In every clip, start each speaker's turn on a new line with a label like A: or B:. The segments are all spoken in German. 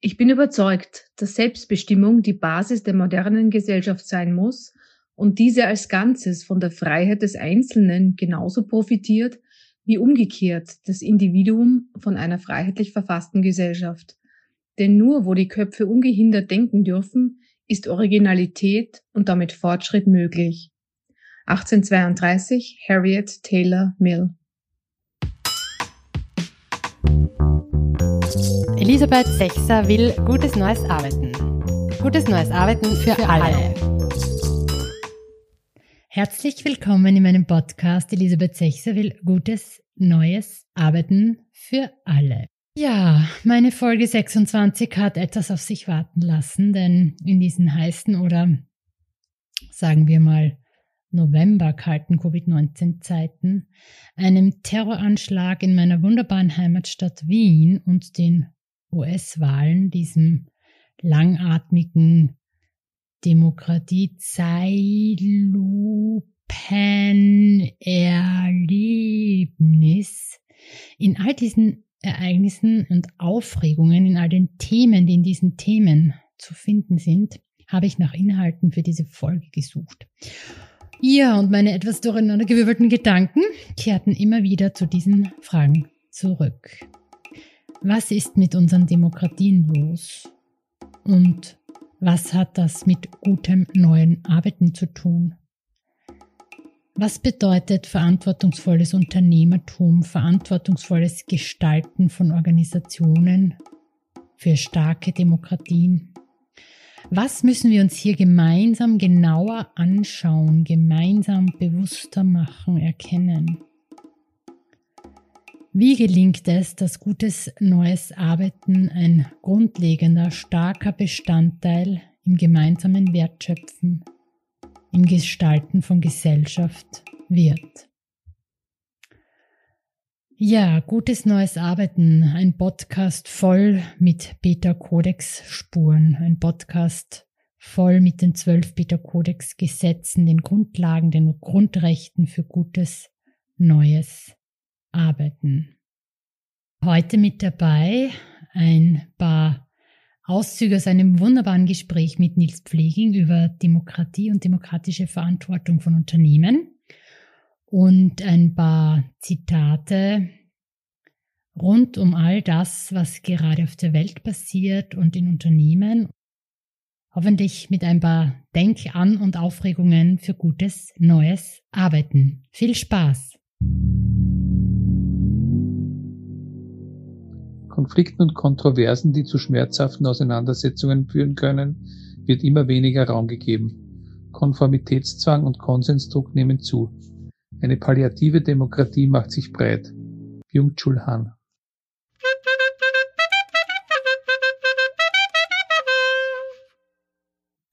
A: Ich bin überzeugt, dass Selbstbestimmung die Basis der modernen Gesellschaft sein muss und diese als Ganzes von der Freiheit des Einzelnen genauso profitiert wie umgekehrt das Individuum von einer freiheitlich verfassten Gesellschaft. Denn nur wo die Köpfe ungehindert denken dürfen, ist Originalität und damit Fortschritt möglich. 1832 Harriet Taylor Mill
B: Elisabeth Sechser will gutes neues Arbeiten. Gutes neues Arbeiten für, für alle. Herzlich willkommen in meinem Podcast Elisabeth Sechser will gutes neues Arbeiten für alle. Ja, meine Folge 26 hat etwas auf sich warten lassen, denn in diesen heißen oder sagen wir mal November kalten Covid-19-Zeiten, einem Terroranschlag in meiner wunderbaren Heimatstadt Wien und den US-Wahlen, diesem langatmigen Demokratie-Zeitlupen-Erlebnis. In all diesen Ereignissen und Aufregungen, in all den Themen, die in diesen Themen zu finden sind, habe ich nach Inhalten für diese Folge gesucht. Ja, und meine etwas durcheinandergewirbelten Gedanken kehrten immer wieder zu diesen Fragen zurück. Was ist mit unseren Demokratien los? Und was hat das mit gutem neuen Arbeiten zu tun? Was bedeutet verantwortungsvolles Unternehmertum, verantwortungsvolles Gestalten von Organisationen für starke Demokratien? Was müssen wir uns hier gemeinsam genauer anschauen, gemeinsam bewusster machen, erkennen? Wie gelingt es, dass gutes neues Arbeiten ein grundlegender, starker Bestandteil im gemeinsamen Wertschöpfen, im Gestalten von Gesellschaft wird? Ja, gutes neues Arbeiten, ein Podcast voll mit Beta-Kodex-Spuren, ein Podcast voll mit den zwölf Beta-Kodex-Gesetzen, den Grundlagen, den Grundrechten für gutes neues arbeiten. Heute mit dabei ein paar Auszüge aus einem wunderbaren Gespräch mit Nils Pfleging über Demokratie und demokratische Verantwortung von Unternehmen und ein paar Zitate rund um all das, was gerade auf der Welt passiert und in Unternehmen. Hoffentlich mit ein paar Denk-an- und Aufregungen für gutes, neues Arbeiten. Viel Spaß!
C: Konflikten und Kontroversen, die zu schmerzhaften Auseinandersetzungen führen können, wird immer weniger Raum gegeben. Konformitätszwang und Konsensdruck nehmen zu. Eine palliative Demokratie macht sich breit. Byung-Chul Han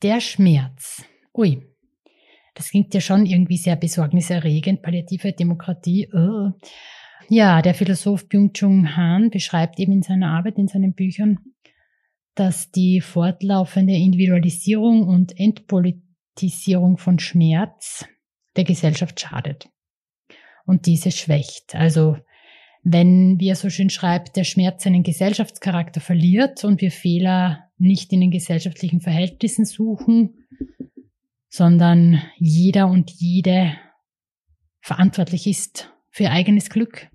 B: Der Schmerz. Ui, das klingt ja schon irgendwie sehr besorgniserregend. Palliative Demokratie. Oh. Ja, der Philosoph Byung-Chung Han beschreibt eben in seiner Arbeit, in seinen Büchern, dass die fortlaufende Individualisierung und Entpolitisierung von Schmerz der Gesellschaft schadet und diese schwächt. Also wenn, wie er so schön schreibt, der Schmerz seinen Gesellschaftscharakter verliert und wir Fehler nicht in den gesellschaftlichen Verhältnissen suchen, sondern jeder und jede verantwortlich ist für ihr eigenes Glück,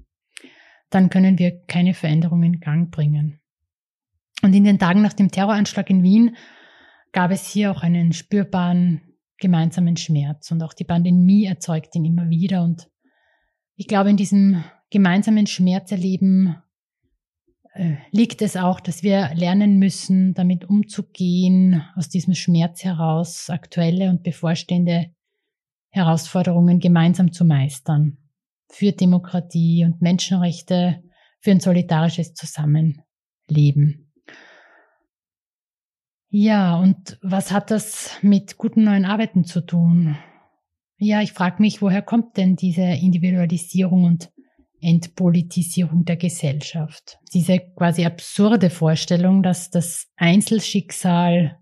B: dann können wir keine Veränderung in Gang bringen. Und in den Tagen nach dem Terroranschlag in Wien gab es hier auch einen spürbaren gemeinsamen Schmerz und auch die Pandemie erzeugt ihn immer wieder. Und ich glaube, in diesem gemeinsamen Schmerzerleben äh, liegt es auch, dass wir lernen müssen, damit umzugehen, aus diesem Schmerz heraus aktuelle und bevorstehende Herausforderungen gemeinsam zu meistern für Demokratie und Menschenrechte, für ein solidarisches Zusammenleben. Ja, und was hat das mit guten neuen Arbeiten zu tun? Ja, ich frage mich, woher kommt denn diese Individualisierung und Entpolitisierung der Gesellschaft? Diese quasi absurde Vorstellung, dass das Einzelschicksal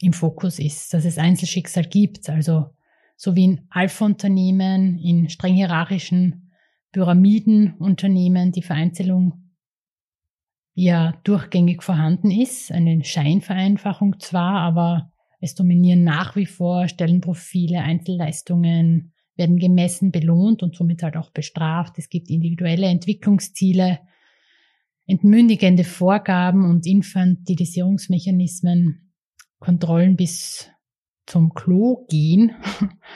B: im Fokus ist, dass es Einzelschicksal gibt, also so wie in Alpha-Unternehmen, in streng hierarchischen Pyramidenunternehmen die Vereinzelung ja durchgängig vorhanden ist. Eine Scheinvereinfachung zwar, aber es dominieren nach wie vor Stellenprofile, Einzelleistungen, werden gemessen, belohnt und somit halt auch bestraft. Es gibt individuelle Entwicklungsziele, entmündigende Vorgaben und Infantilisierungsmechanismen, Kontrollen bis zum Klo gehen.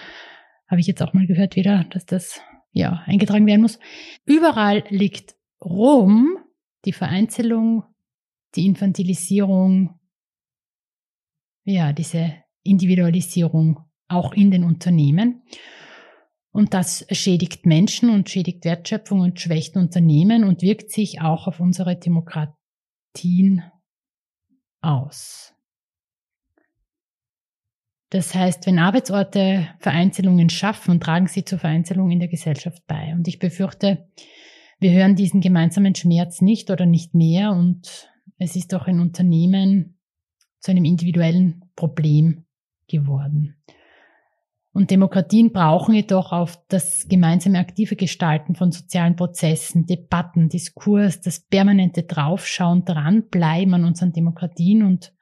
B: Habe ich jetzt auch mal gehört wieder, dass das ja eingetragen werden muss. Überall liegt Rom, die Vereinzelung, die Infantilisierung, ja, diese Individualisierung auch in den Unternehmen. Und das schädigt Menschen und schädigt Wertschöpfung und schwächt Unternehmen und wirkt sich auch auf unsere Demokratien aus. Das heißt, wenn Arbeitsorte Vereinzelungen schaffen, tragen sie zur Vereinzelung in der Gesellschaft bei. Und ich befürchte, wir hören diesen gemeinsamen Schmerz nicht oder nicht mehr und es ist auch ein Unternehmen zu einem individuellen Problem geworden. Und Demokratien brauchen jedoch auf das gemeinsame aktive Gestalten von sozialen Prozessen, Debatten, Diskurs, das permanente Draufschauen, dranbleiben an unseren Demokratien und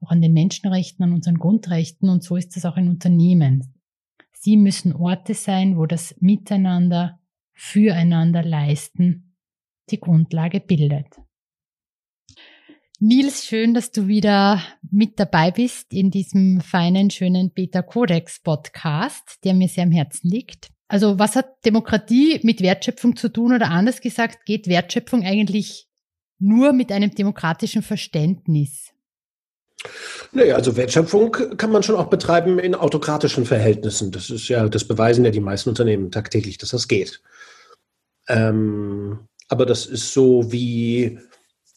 B: auch an den Menschenrechten, an unseren Grundrechten. Und so ist es auch in Unternehmen. Sie müssen Orte sein, wo das Miteinander, füreinander leisten die Grundlage bildet. Nils, schön, dass du wieder mit dabei bist in diesem feinen, schönen Beta Codex Podcast, der mir sehr am Herzen liegt. Also was hat Demokratie mit Wertschöpfung zu tun oder anders gesagt, geht Wertschöpfung eigentlich nur mit einem demokratischen Verständnis?
D: Naja, also Wertschöpfung kann man schon auch betreiben in autokratischen Verhältnissen. Das ist ja, das beweisen ja die meisten Unternehmen tagtäglich, dass das geht. Ähm, aber das ist so wie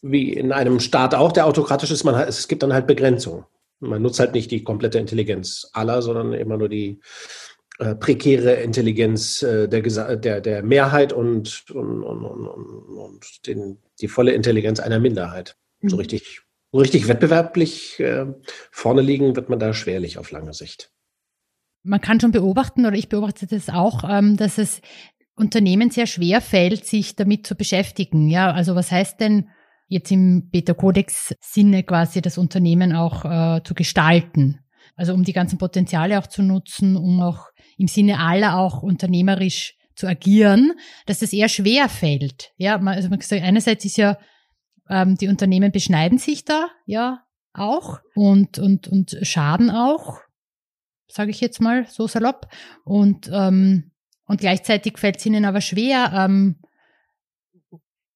D: wie in einem Staat auch, der autokratisch ist, man, es gibt dann halt Begrenzungen. Man nutzt halt nicht die komplette Intelligenz aller, sondern immer nur die äh, prekäre Intelligenz äh, der, der, der Mehrheit und, und, und, und, und den, die volle Intelligenz einer Minderheit. Mhm. So richtig, richtig wettbewerblich äh, vorne liegen wird man da schwerlich auf lange Sicht.
B: Man kann schon beobachten, oder ich beobachte das auch, ähm, dass es Unternehmen sehr schwer fällt, sich damit zu beschäftigen. Ja, also was heißt denn jetzt im Beta-Codex-Sinne quasi das Unternehmen auch äh, zu gestalten. Also um die ganzen Potenziale auch zu nutzen, um auch im Sinne aller auch unternehmerisch zu agieren, dass das eher schwer fällt. Ja, also man sagt, einerseits ist ja, ähm, die Unternehmen beschneiden sich da, ja, auch und, und, und schaden auch, sage ich jetzt mal so salopp. Und, ähm, und gleichzeitig fällt es ihnen aber schwer, ähm,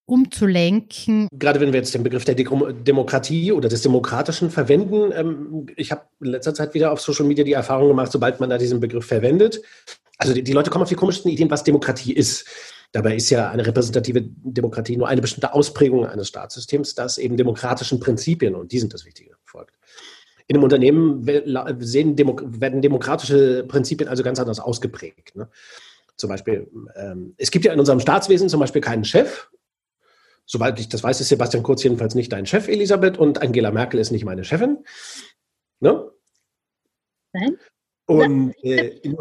B: umzulenken.
D: Gerade wenn wir jetzt den Begriff der Demokratie oder des Demokratischen verwenden, ähm, ich habe in letzter Zeit wieder auf Social Media die Erfahrung gemacht, sobald man da diesen Begriff verwendet, also die, die Leute kommen auf die komischsten Ideen, was Demokratie ist. Dabei ist ja eine repräsentative Demokratie nur eine bestimmte Ausprägung eines Staatssystems, das eben demokratischen Prinzipien, und die sind das Wichtige, folgt. In einem Unternehmen sehen, werden demokratische Prinzipien also ganz anders ausgeprägt. Ne? Zum Beispiel, ähm, es gibt ja in unserem Staatswesen zum Beispiel keinen Chef, Soweit ich das weiß, ist Sebastian Kurz jedenfalls nicht dein Chef, Elisabeth, und Angela Merkel ist nicht meine Chefin. Ne? Nein. Und äh, in,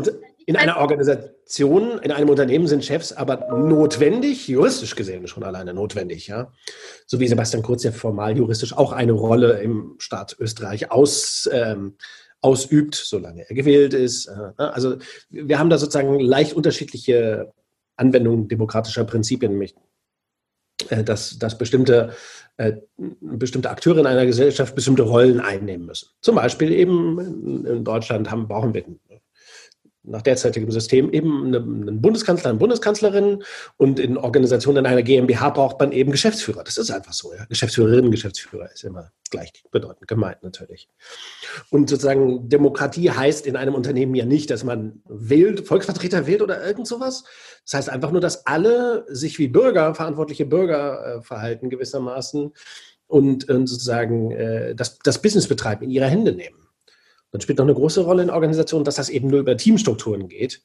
D: in, einer Organisation, in einem Unternehmen sind Chefs aber notwendig, juristisch gesehen schon alleine notwendig, ja. So wie Sebastian Kurz ja formal juristisch auch eine Rolle im Staat Österreich aus, ähm, ausübt, solange er gewählt ist. Äh, ne? also wir haben da sozusagen leicht unterschiedliche Anwendungen demokratischer Prinzipien. Äh, dass, dass bestimmte, äh, bestimmte Akteure in einer Gesellschaft bestimmte Rollen einnehmen müssen. Zum Beispiel eben in Deutschland haben, brauchen wir nach derzeitigem System eben einen Bundeskanzler, eine Bundeskanzlerin und in Organisationen einer GmbH braucht man eben Geschäftsführer. Das ist einfach so. Ja. Geschäftsführerin, Geschäftsführer ist immer gleichbedeutend gemeint natürlich. Und sozusagen Demokratie heißt in einem Unternehmen ja nicht, dass man wählt, Volksvertreter wählt oder irgend sowas. Das heißt einfach nur, dass alle sich wie Bürger, verantwortliche Bürger äh, verhalten gewissermaßen und, und sozusagen äh, das, das Business betreiben, in ihre Hände nehmen. Dann spielt noch eine große Rolle in Organisationen, dass das eben nur über Teamstrukturen geht.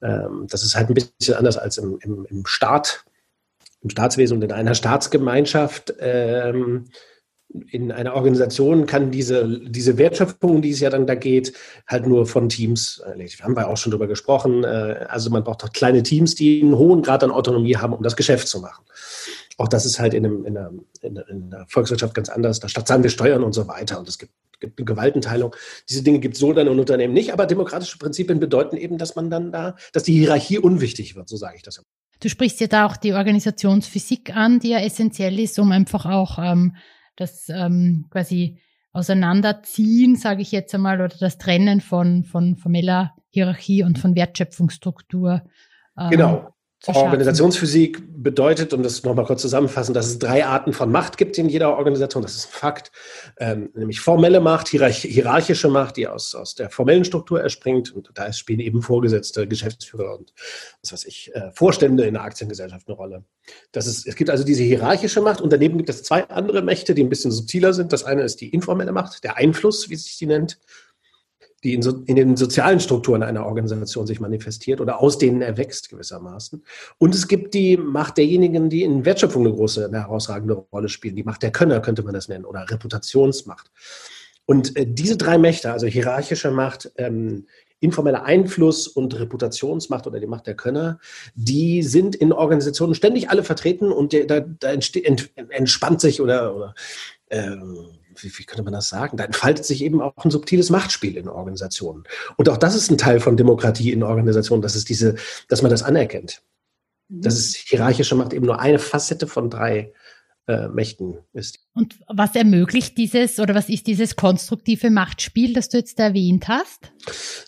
D: Ähm, das ist halt ein bisschen anders als im, im, im Staat, im Staatswesen und in einer Staatsgemeinschaft. Ähm, in einer Organisation kann diese, diese Wertschöpfung, die es ja dann da geht, halt nur von Teams erledigt. Wir haben ja auch schon darüber gesprochen. Äh, also man braucht doch kleine Teams, die einen hohen Grad an Autonomie haben, um das Geschäft zu machen. Auch das ist halt in, einem, in, einer, in der Volkswirtschaft ganz anders. Da statt zahlen wir Steuern und so weiter. Und es gibt, gibt eine Gewaltenteilung. Diese Dinge gibt es so dann in Unternehmen nicht. Aber demokratische Prinzipien bedeuten eben, dass man dann da, dass die Hierarchie unwichtig wird, so sage ich das.
B: Du sprichst ja da auch die Organisationsphysik an, die ja essentiell ist, um einfach auch ähm, das ähm, quasi Auseinanderziehen, sage ich jetzt einmal, oder das Trennen von, von formeller Hierarchie und von Wertschöpfungsstruktur.
D: Ähm, genau. Organisationsphysik bedeutet, um das nochmal kurz zusammenfassen, dass es drei Arten von Macht gibt in jeder Organisation. Das ist ein Fakt. Ähm, nämlich formelle Macht, hierarchische Macht, die aus, aus der formellen Struktur erspringt. Und da spielen eben Vorgesetzte, Geschäftsführer und was weiß ich, äh, Vorstände in der Aktiengesellschaft eine Rolle. Das ist, es gibt also diese hierarchische Macht und daneben gibt es zwei andere Mächte, die ein bisschen subtiler sind. Das eine ist die informelle Macht, der Einfluss, wie sich die nennt die in, so, in, den sozialen Strukturen einer Organisation sich manifestiert oder aus denen erwächst gewissermaßen. Und es gibt die Macht derjenigen, die in Wertschöpfung eine große, eine herausragende Rolle spielen. Die Macht der Könner könnte man das nennen oder Reputationsmacht. Und äh, diese drei Mächte, also hierarchische Macht, ähm, informeller Einfluss und Reputationsmacht oder die Macht der Könner, die sind in Organisationen ständig alle vertreten und da, da entspannt sich oder, oder ähm, wie, wie könnte man das sagen? Da entfaltet sich eben auch ein subtiles Machtspiel in Organisationen. Und auch das ist ein Teil von Demokratie in Organisationen, dass es diese, dass man das anerkennt. Mhm. Das ist hierarchische Macht eben nur eine Facette von drei äh, Mächten ist.
B: Und was ermöglicht dieses oder was ist dieses konstruktive Machtspiel, das du jetzt erwähnt hast?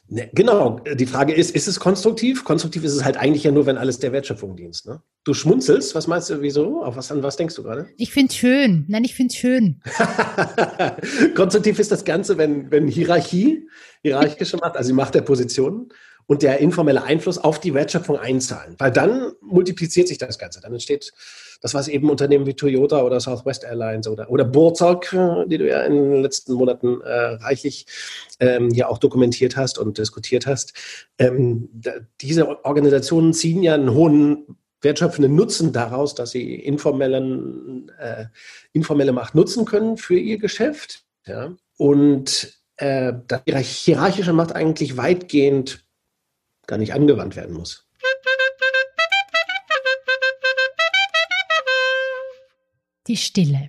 D: Ne, genau, die Frage ist, ist es konstruktiv? Konstruktiv ist es halt eigentlich ja nur, wenn alles der Wertschöpfung dient. Ne? Du schmunzelst, was meinst du, wieso? Auf was, an was denkst du gerade?
B: Ich finde es schön. Nein, ich finde es schön.
D: konstruktiv ist das Ganze, wenn, wenn Hierarchie, hierarchische Macht, also die Macht der Positionen, und der informelle Einfluss auf die Wertschöpfung einzahlen. Weil dann multipliziert sich das Ganze. Dann entsteht das, was eben Unternehmen wie Toyota oder Southwest Airlines oder, oder Burzog, äh, die du ja in den letzten Monaten äh, reichlich ähm, ja auch dokumentiert hast und diskutiert hast. Ähm, da, diese Organisationen ziehen ja einen hohen wertschöpfenden Nutzen daraus, dass sie informellen, äh, informelle Macht nutzen können für ihr Geschäft. Ja? Und äh, dass ihre hierarchische Macht eigentlich weitgehend gar nicht angewandt werden muss.
B: Die Stille.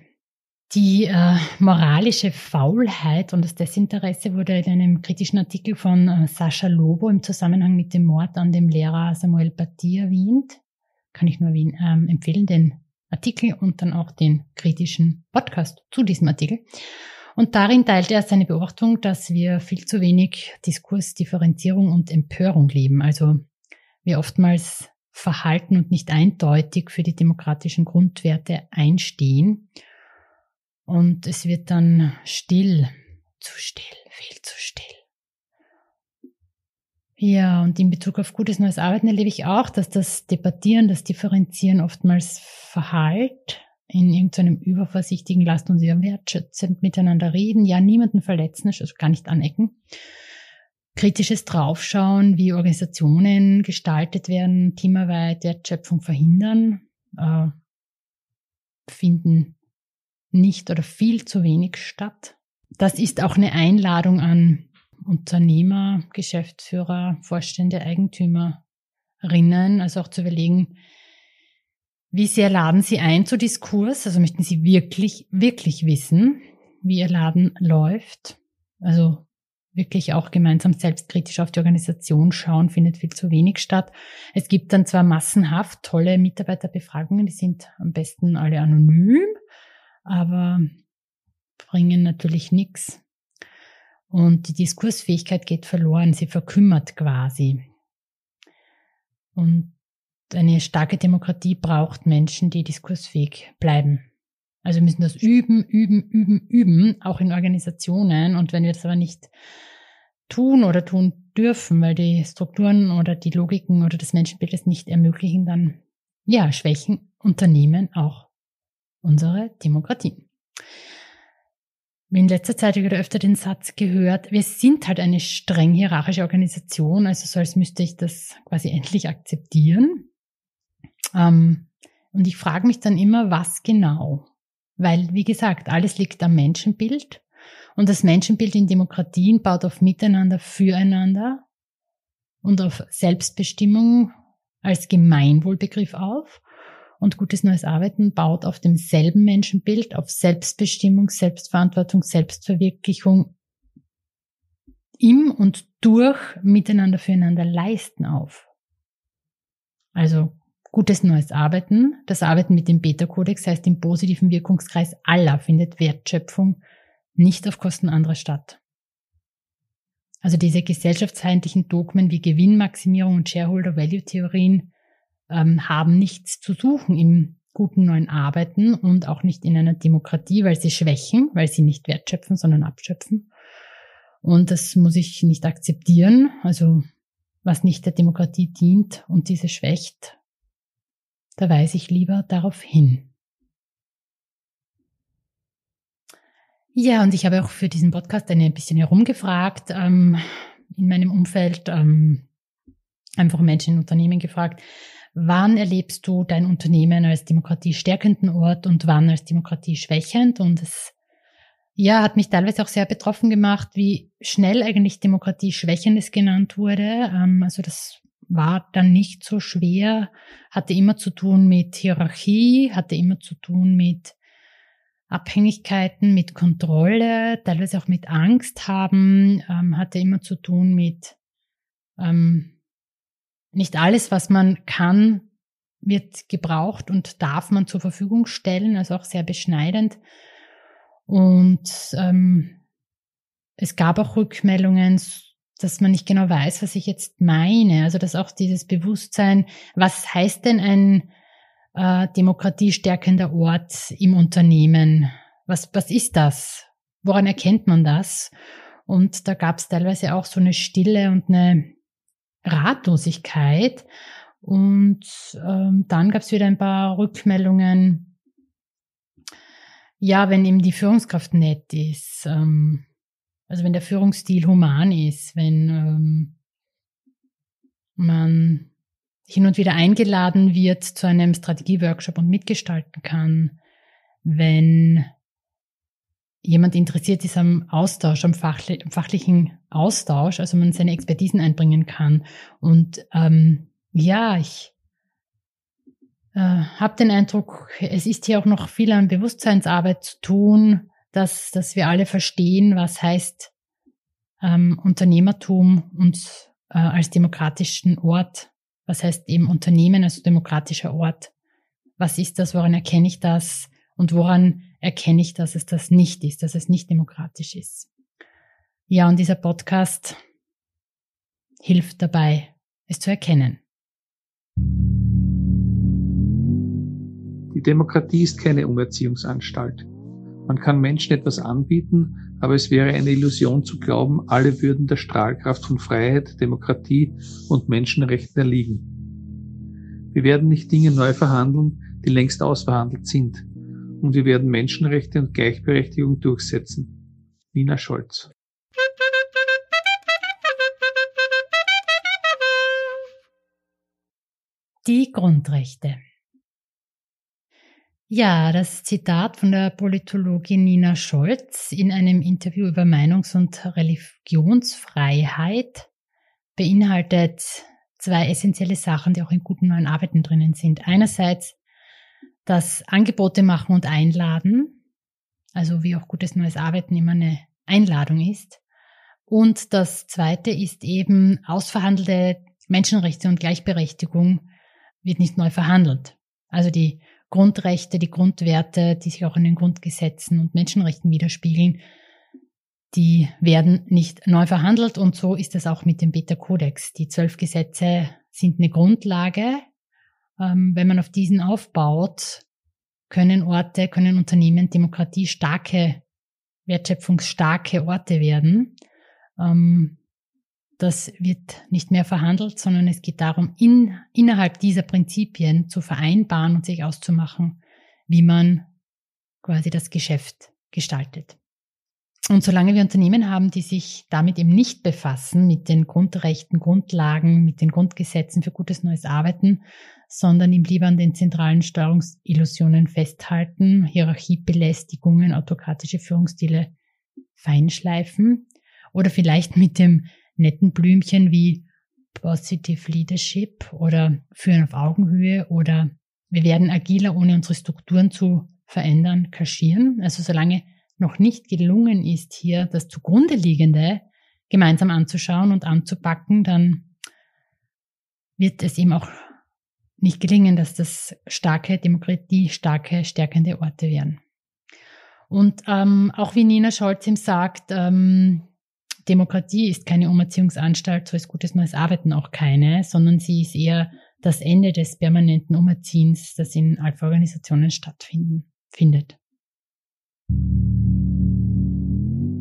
B: Die äh, moralische Faulheit und das Desinteresse wurde in einem kritischen Artikel von äh, Sascha Lobo im Zusammenhang mit dem Mord an dem Lehrer Samuel Paty erwähnt. Kann ich nur ähm, empfehlen, den Artikel und dann auch den kritischen Podcast zu diesem Artikel. Und darin teilte er seine Beobachtung, dass wir viel zu wenig Diskurs, Differenzierung und Empörung leben. Also wir oftmals verhalten und nicht eindeutig für die demokratischen Grundwerte einstehen. Und es wird dann still, zu still, viel zu still. Ja, und in Bezug auf gutes neues Arbeiten erlebe ich auch, dass das Debattieren, das Differenzieren oftmals verhallt in irgendeinem übervorsichtigen, lasst uns ja wertschätzend miteinander reden, ja, niemanden verletzen, also gar nicht anecken. Kritisches Draufschauen, wie Organisationen gestaltet werden, teamarbeit, Wertschöpfung verhindern, äh, finden nicht oder viel zu wenig statt. Das ist auch eine Einladung an Unternehmer, Geschäftsführer, Vorstände, Eigentümerinnen, also auch zu überlegen, wie sehr laden Sie ein zu Diskurs? Also möchten Sie wirklich, wirklich wissen, wie Ihr Laden läuft? Also wirklich auch gemeinsam selbstkritisch auf die Organisation schauen, findet viel zu wenig statt. Es gibt dann zwar massenhaft tolle Mitarbeiterbefragungen, die sind am besten alle anonym, aber bringen natürlich nichts. Und die Diskursfähigkeit geht verloren, sie verkümmert quasi. Und eine starke Demokratie braucht Menschen, die diskursfähig bleiben. Also wir müssen das üben, üben, üben, üben, auch in Organisationen. Und wenn wir das aber nicht tun oder tun dürfen, weil die Strukturen oder die Logiken oder das Menschenbild es nicht ermöglichen, dann ja, schwächen Unternehmen auch unsere Demokratie. In letzter Zeit habe ich öfter den Satz gehört, wir sind halt eine streng hierarchische Organisation, also so als müsste ich das quasi endlich akzeptieren. Ähm, und ich frage mich dann immer, was genau? Weil, wie gesagt, alles liegt am Menschenbild. Und das Menschenbild in Demokratien baut auf Miteinander, Füreinander und auf Selbstbestimmung als Gemeinwohlbegriff auf. Und gutes neues Arbeiten baut auf demselben Menschenbild, auf Selbstbestimmung, Selbstverantwortung, Selbstverwirklichung im und durch Miteinander füreinander leisten auf. Also gutes neues Arbeiten, das Arbeiten mit dem Beta-Kodex heißt im positiven Wirkungskreis aller findet Wertschöpfung nicht auf Kosten anderer statt. Also diese gesellschaftsfeindlichen Dogmen wie Gewinnmaximierung und Shareholder-Value-Theorien ähm, haben nichts zu suchen im guten neuen Arbeiten und auch nicht in einer Demokratie, weil sie schwächen, weil sie nicht wertschöpfen, sondern abschöpfen. Und das muss ich nicht akzeptieren. Also was nicht der Demokratie dient und diese schwächt, da weise ich lieber darauf hin. Ja, und ich habe auch für diesen Podcast ein bisschen herumgefragt, ähm, in meinem Umfeld, ähm, einfach Menschen in Unternehmen gefragt, wann erlebst du dein Unternehmen als demokratiestärkenden Ort und wann als demokratieschwächend? Und es ja, hat mich teilweise auch sehr betroffen gemacht, wie schnell eigentlich demokratieschwächendes genannt wurde. Ähm, also das war dann nicht so schwer, hatte immer zu tun mit Hierarchie, hatte immer zu tun mit Abhängigkeiten, mit Kontrolle, teilweise auch mit Angst haben, ähm, hatte immer zu tun mit ähm, nicht alles, was man kann, wird gebraucht und darf man zur Verfügung stellen, also auch sehr beschneidend. Und ähm, es gab auch Rückmeldungen, dass man nicht genau weiß, was ich jetzt meine. Also dass auch dieses Bewusstsein, was heißt denn ein äh, demokratiestärkender Ort im Unternehmen. Was, was ist das? Woran erkennt man das? Und da gab es teilweise auch so eine Stille und eine Ratlosigkeit. Und ähm, dann gab es wieder ein paar Rückmeldungen. Ja, wenn eben die Führungskraft nett ist, ähm, also wenn der Führungsstil human ist, wenn ähm, man hin und wieder eingeladen wird zu einem Strategieworkshop und mitgestalten kann, wenn jemand interessiert ist am Austausch, am, fachli fachlichen Austausch, also man seine Expertisen einbringen kann. Und ähm, ja, ich äh, habe den Eindruck, es ist hier auch noch viel an Bewusstseinsarbeit zu tun, dass, dass wir alle verstehen, was heißt ähm, Unternehmertum und äh, als demokratischen Ort was heißt eben Unternehmen als demokratischer Ort? Was ist das? Woran erkenne ich das? Und woran erkenne ich, dass es das nicht ist, dass es nicht demokratisch ist? Ja, und dieser Podcast hilft dabei, es zu erkennen.
C: Die Demokratie ist keine Umerziehungsanstalt. Man kann Menschen etwas anbieten, aber es wäre eine Illusion zu glauben, alle würden der Strahlkraft von Freiheit, Demokratie und Menschenrechten erliegen. Wir werden nicht Dinge neu verhandeln, die längst ausverhandelt sind. Und wir werden Menschenrechte und Gleichberechtigung durchsetzen. Nina Scholz.
B: Die Grundrechte. Ja, das Zitat von der Politologin Nina Scholz in einem Interview über Meinungs- und Religionsfreiheit beinhaltet zwei essentielle Sachen, die auch in guten neuen Arbeiten drinnen sind. Einerseits das Angebote machen und einladen, also wie auch gutes neues Arbeiten immer eine Einladung ist. Und das zweite ist eben ausverhandelte Menschenrechte und Gleichberechtigung wird nicht neu verhandelt. Also die Grundrechte, die Grundwerte, die sich auch in den Grundgesetzen und Menschenrechten widerspiegeln, die werden nicht neu verhandelt und so ist es auch mit dem Beta-Kodex. Die zwölf Gesetze sind eine Grundlage. Ähm, wenn man auf diesen aufbaut, können Orte, können Unternehmen demokratiestarke, wertschöpfungsstarke Orte werden. Ähm, das wird nicht mehr verhandelt, sondern es geht darum, in, innerhalb dieser Prinzipien zu vereinbaren und sich auszumachen, wie man quasi das Geschäft gestaltet. Und solange wir Unternehmen haben, die sich damit eben nicht befassen, mit den Grundrechten, Grundlagen, mit den Grundgesetzen für gutes neues Arbeiten, sondern ihm lieber an den zentralen Steuerungsillusionen festhalten, Hierarchiebelästigungen, autokratische Führungsstile feinschleifen oder vielleicht mit dem netten Blümchen wie Positive Leadership oder Führen auf Augenhöhe oder wir werden agiler, ohne unsere Strukturen zu verändern, kaschieren. Also solange noch nicht gelungen ist, hier das zugrunde liegende gemeinsam anzuschauen und anzupacken, dann wird es eben auch nicht gelingen, dass das starke Demokratie, starke, stärkende Orte werden. Und ähm, auch wie Nina Scholz ihm sagt, ähm, Demokratie ist keine Umerziehungsanstalt, so ist gutes neues Arbeiten auch keine, sondern sie ist eher das Ende des permanenten Umerziehens, das in Alpha-Organisationen stattfindet.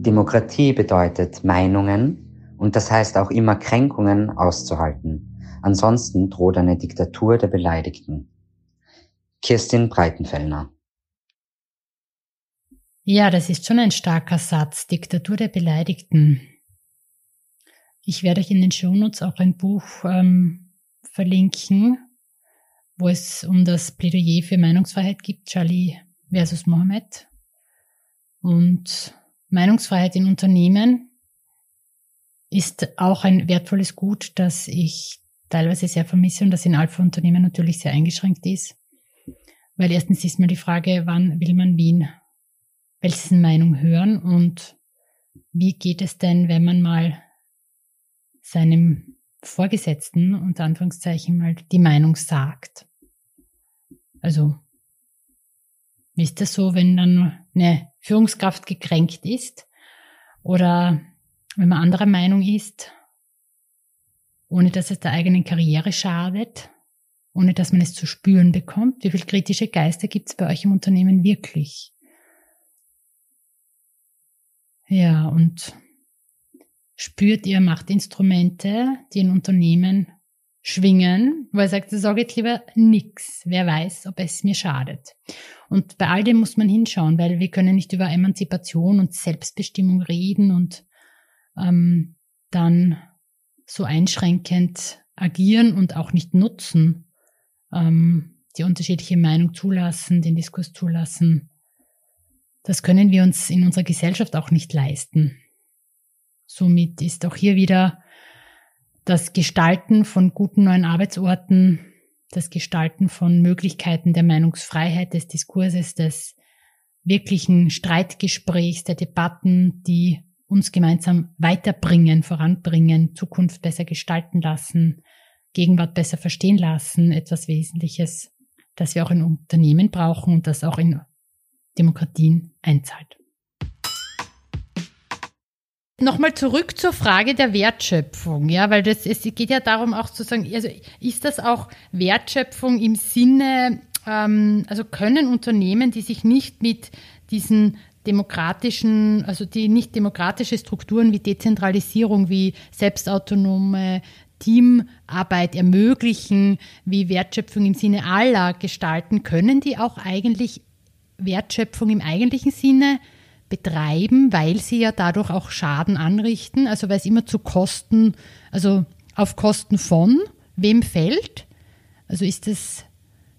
E: Demokratie bedeutet Meinungen und das heißt auch immer Kränkungen auszuhalten. Ansonsten droht eine Diktatur der Beleidigten. Kirstin Breitenfellner
B: ja, das ist schon ein starker Satz. Diktatur der Beleidigten. Ich werde euch in den Shownotes auch ein Buch ähm, verlinken, wo es um das Plädoyer für Meinungsfreiheit gibt, Charlie versus Mohammed. Und Meinungsfreiheit in Unternehmen ist auch ein wertvolles Gut, das ich teilweise sehr vermisse und das in Alpha-Unternehmen natürlich sehr eingeschränkt ist. Weil erstens ist mal die Frage, wann will man Wien welchen Meinung hören und wie geht es denn, wenn man mal seinem Vorgesetzten, unter Anführungszeichen, mal die Meinung sagt? Also, wie ist das so, wenn dann eine Führungskraft gekränkt ist oder wenn man anderer Meinung ist, ohne dass es der eigenen Karriere schadet, ohne dass man es zu spüren bekommt? Wie viele kritische Geister gibt es bei euch im Unternehmen wirklich? Ja, und spürt ihr Machtinstrumente, die in Unternehmen schwingen, weil er sagt, sage jetzt lieber nix. Wer weiß, ob es mir schadet. Und bei all dem muss man hinschauen, weil wir können nicht über Emanzipation und Selbstbestimmung reden und ähm, dann so einschränkend agieren und auch nicht nutzen, ähm, die unterschiedliche Meinung zulassen, den Diskurs zulassen, das können wir uns in unserer Gesellschaft auch nicht leisten. Somit ist auch hier wieder das Gestalten von guten neuen Arbeitsorten, das Gestalten von Möglichkeiten der Meinungsfreiheit, des Diskurses, des wirklichen Streitgesprächs, der Debatten, die uns gemeinsam weiterbringen, voranbringen, Zukunft besser gestalten lassen, Gegenwart besser verstehen lassen, etwas Wesentliches, das wir auch in Unternehmen brauchen und das auch in Demokratien einzahlt. Nochmal zurück zur Frage der Wertschöpfung, ja, weil das, es geht ja darum auch zu sagen, also ist das auch Wertschöpfung im Sinne, ähm, also können Unternehmen, die sich nicht mit diesen demokratischen, also die nicht demokratische Strukturen wie Dezentralisierung, wie selbstautonome Teamarbeit ermöglichen, wie Wertschöpfung im Sinne aller gestalten, können die auch eigentlich Wertschöpfung im eigentlichen Sinne betreiben, weil sie ja dadurch auch Schaden anrichten, also weil es immer zu Kosten, also auf Kosten von wem fällt. Also ist das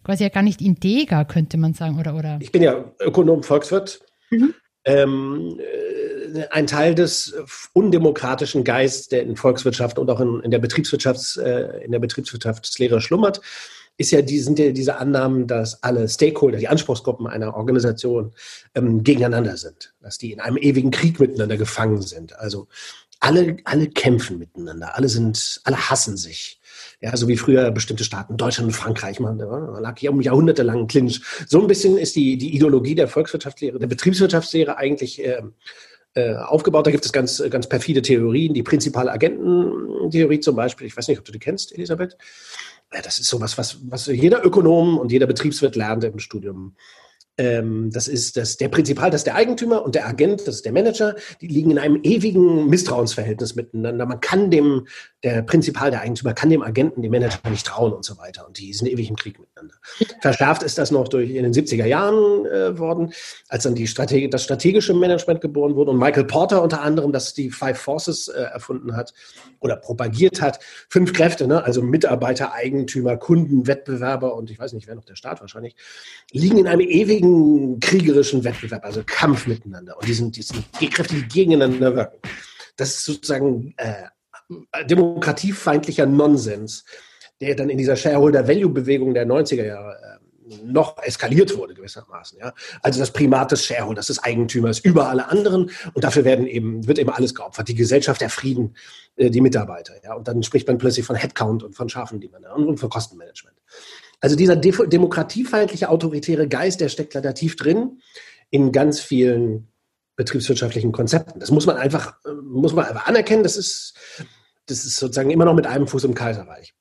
B: quasi ja gar nicht integer, könnte man sagen, oder? oder?
D: Ich bin ja Ökonom, Volkswirt. Mhm. Ähm, äh, ein Teil des undemokratischen Geistes, der in Volkswirtschaft und auch in, in der Betriebswirtschafts, äh, in der Betriebswirtschaftslehre schlummert, ist ja die, sind ja diese Annahmen, dass alle Stakeholder, die Anspruchsgruppen einer Organisation ähm, gegeneinander sind, dass die in einem ewigen Krieg miteinander gefangen sind. Also alle, alle kämpfen miteinander, alle sind, alle hassen sich. Ja, so wie früher bestimmte Staaten, Deutschland und Frankreich, man, man lag hier um Jahrhunderte lang Clinch. So ein bisschen ist die, die Ideologie der Volkswirtschaftslehre, der Betriebswirtschaftslehre eigentlich äh, äh, aufgebaut. Da gibt es ganz, ganz perfide Theorien, die prinzipale Agententheorie zum Beispiel. Ich weiß nicht, ob du die kennst, Elisabeth ja, das ist sowas, was, was jeder Ökonom und jeder Betriebswirt lernt im Studium. Ähm, das ist das, der Prinzipal, das ist der Eigentümer und der Agent, das ist der Manager, die liegen in einem ewigen Misstrauensverhältnis miteinander. Man kann dem, der Prinzipal, der Eigentümer, kann dem Agenten, dem Manager nicht trauen und so weiter. Und die sind ewig im Krieg miteinander. Verschärft ist das noch durch in den 70er Jahren äh, worden, als dann die Strategie, das strategische Management geboren wurde und Michael Porter unter anderem, das die Five Forces äh, erfunden hat oder propagiert hat. Fünf Kräfte, ne? also Mitarbeiter, Eigentümer, Kunden, Wettbewerber und ich weiß nicht, wer noch der Staat wahrscheinlich, liegen in einem ewigen ewigen kriegerischen Wettbewerb, also Kampf miteinander. Und die sind, die sind die Kräfte, die gegeneinander wirken. Das ist sozusagen äh, demokratiefeindlicher Nonsens, der dann in dieser Shareholder-Value-Bewegung der 90er Jahre äh, noch eskaliert wurde gewissermaßen. Ja? Also das Primat des Shareholders, des Eigentümers über alle anderen und dafür werden eben, wird eben alles geopfert. Die Gesellschaft, der Frieden, äh, die Mitarbeiter. Ja? Und dann spricht man plötzlich von Headcount und von Schafen, die man und von Kostenmanagement. Also dieser de demokratiefeindliche, autoritäre Geist, der steckt leider tief drin in ganz vielen betriebswirtschaftlichen Konzepten. Das muss man einfach, äh, muss man einfach anerkennen. Das ist, das ist sozusagen immer noch mit einem Fuß im Kaiserreich.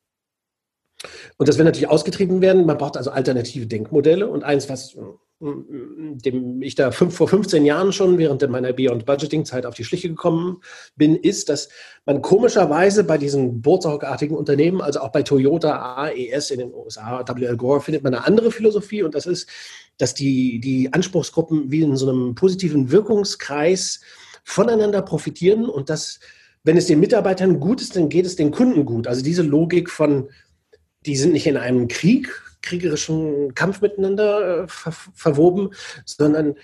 D: Und das wird natürlich ausgetrieben werden. Man braucht also alternative Denkmodelle. Und eins, was dem ich da fünf, vor 15 Jahren schon während meiner Beyond Budgeting Zeit auf die Schliche gekommen bin, ist, dass man komischerweise bei diesen Bootsaugartigen Unternehmen, also auch bei Toyota, AES in den USA, WL Gore, findet man eine andere Philosophie und das ist, dass die, die Anspruchsgruppen wie in so einem positiven Wirkungskreis voneinander profitieren und dass, wenn es den Mitarbeitern gut ist, dann geht es den Kunden gut. Also diese Logik von, die sind nicht in einem Krieg, kriegerischen Kampf miteinander äh, ver verwoben, sondern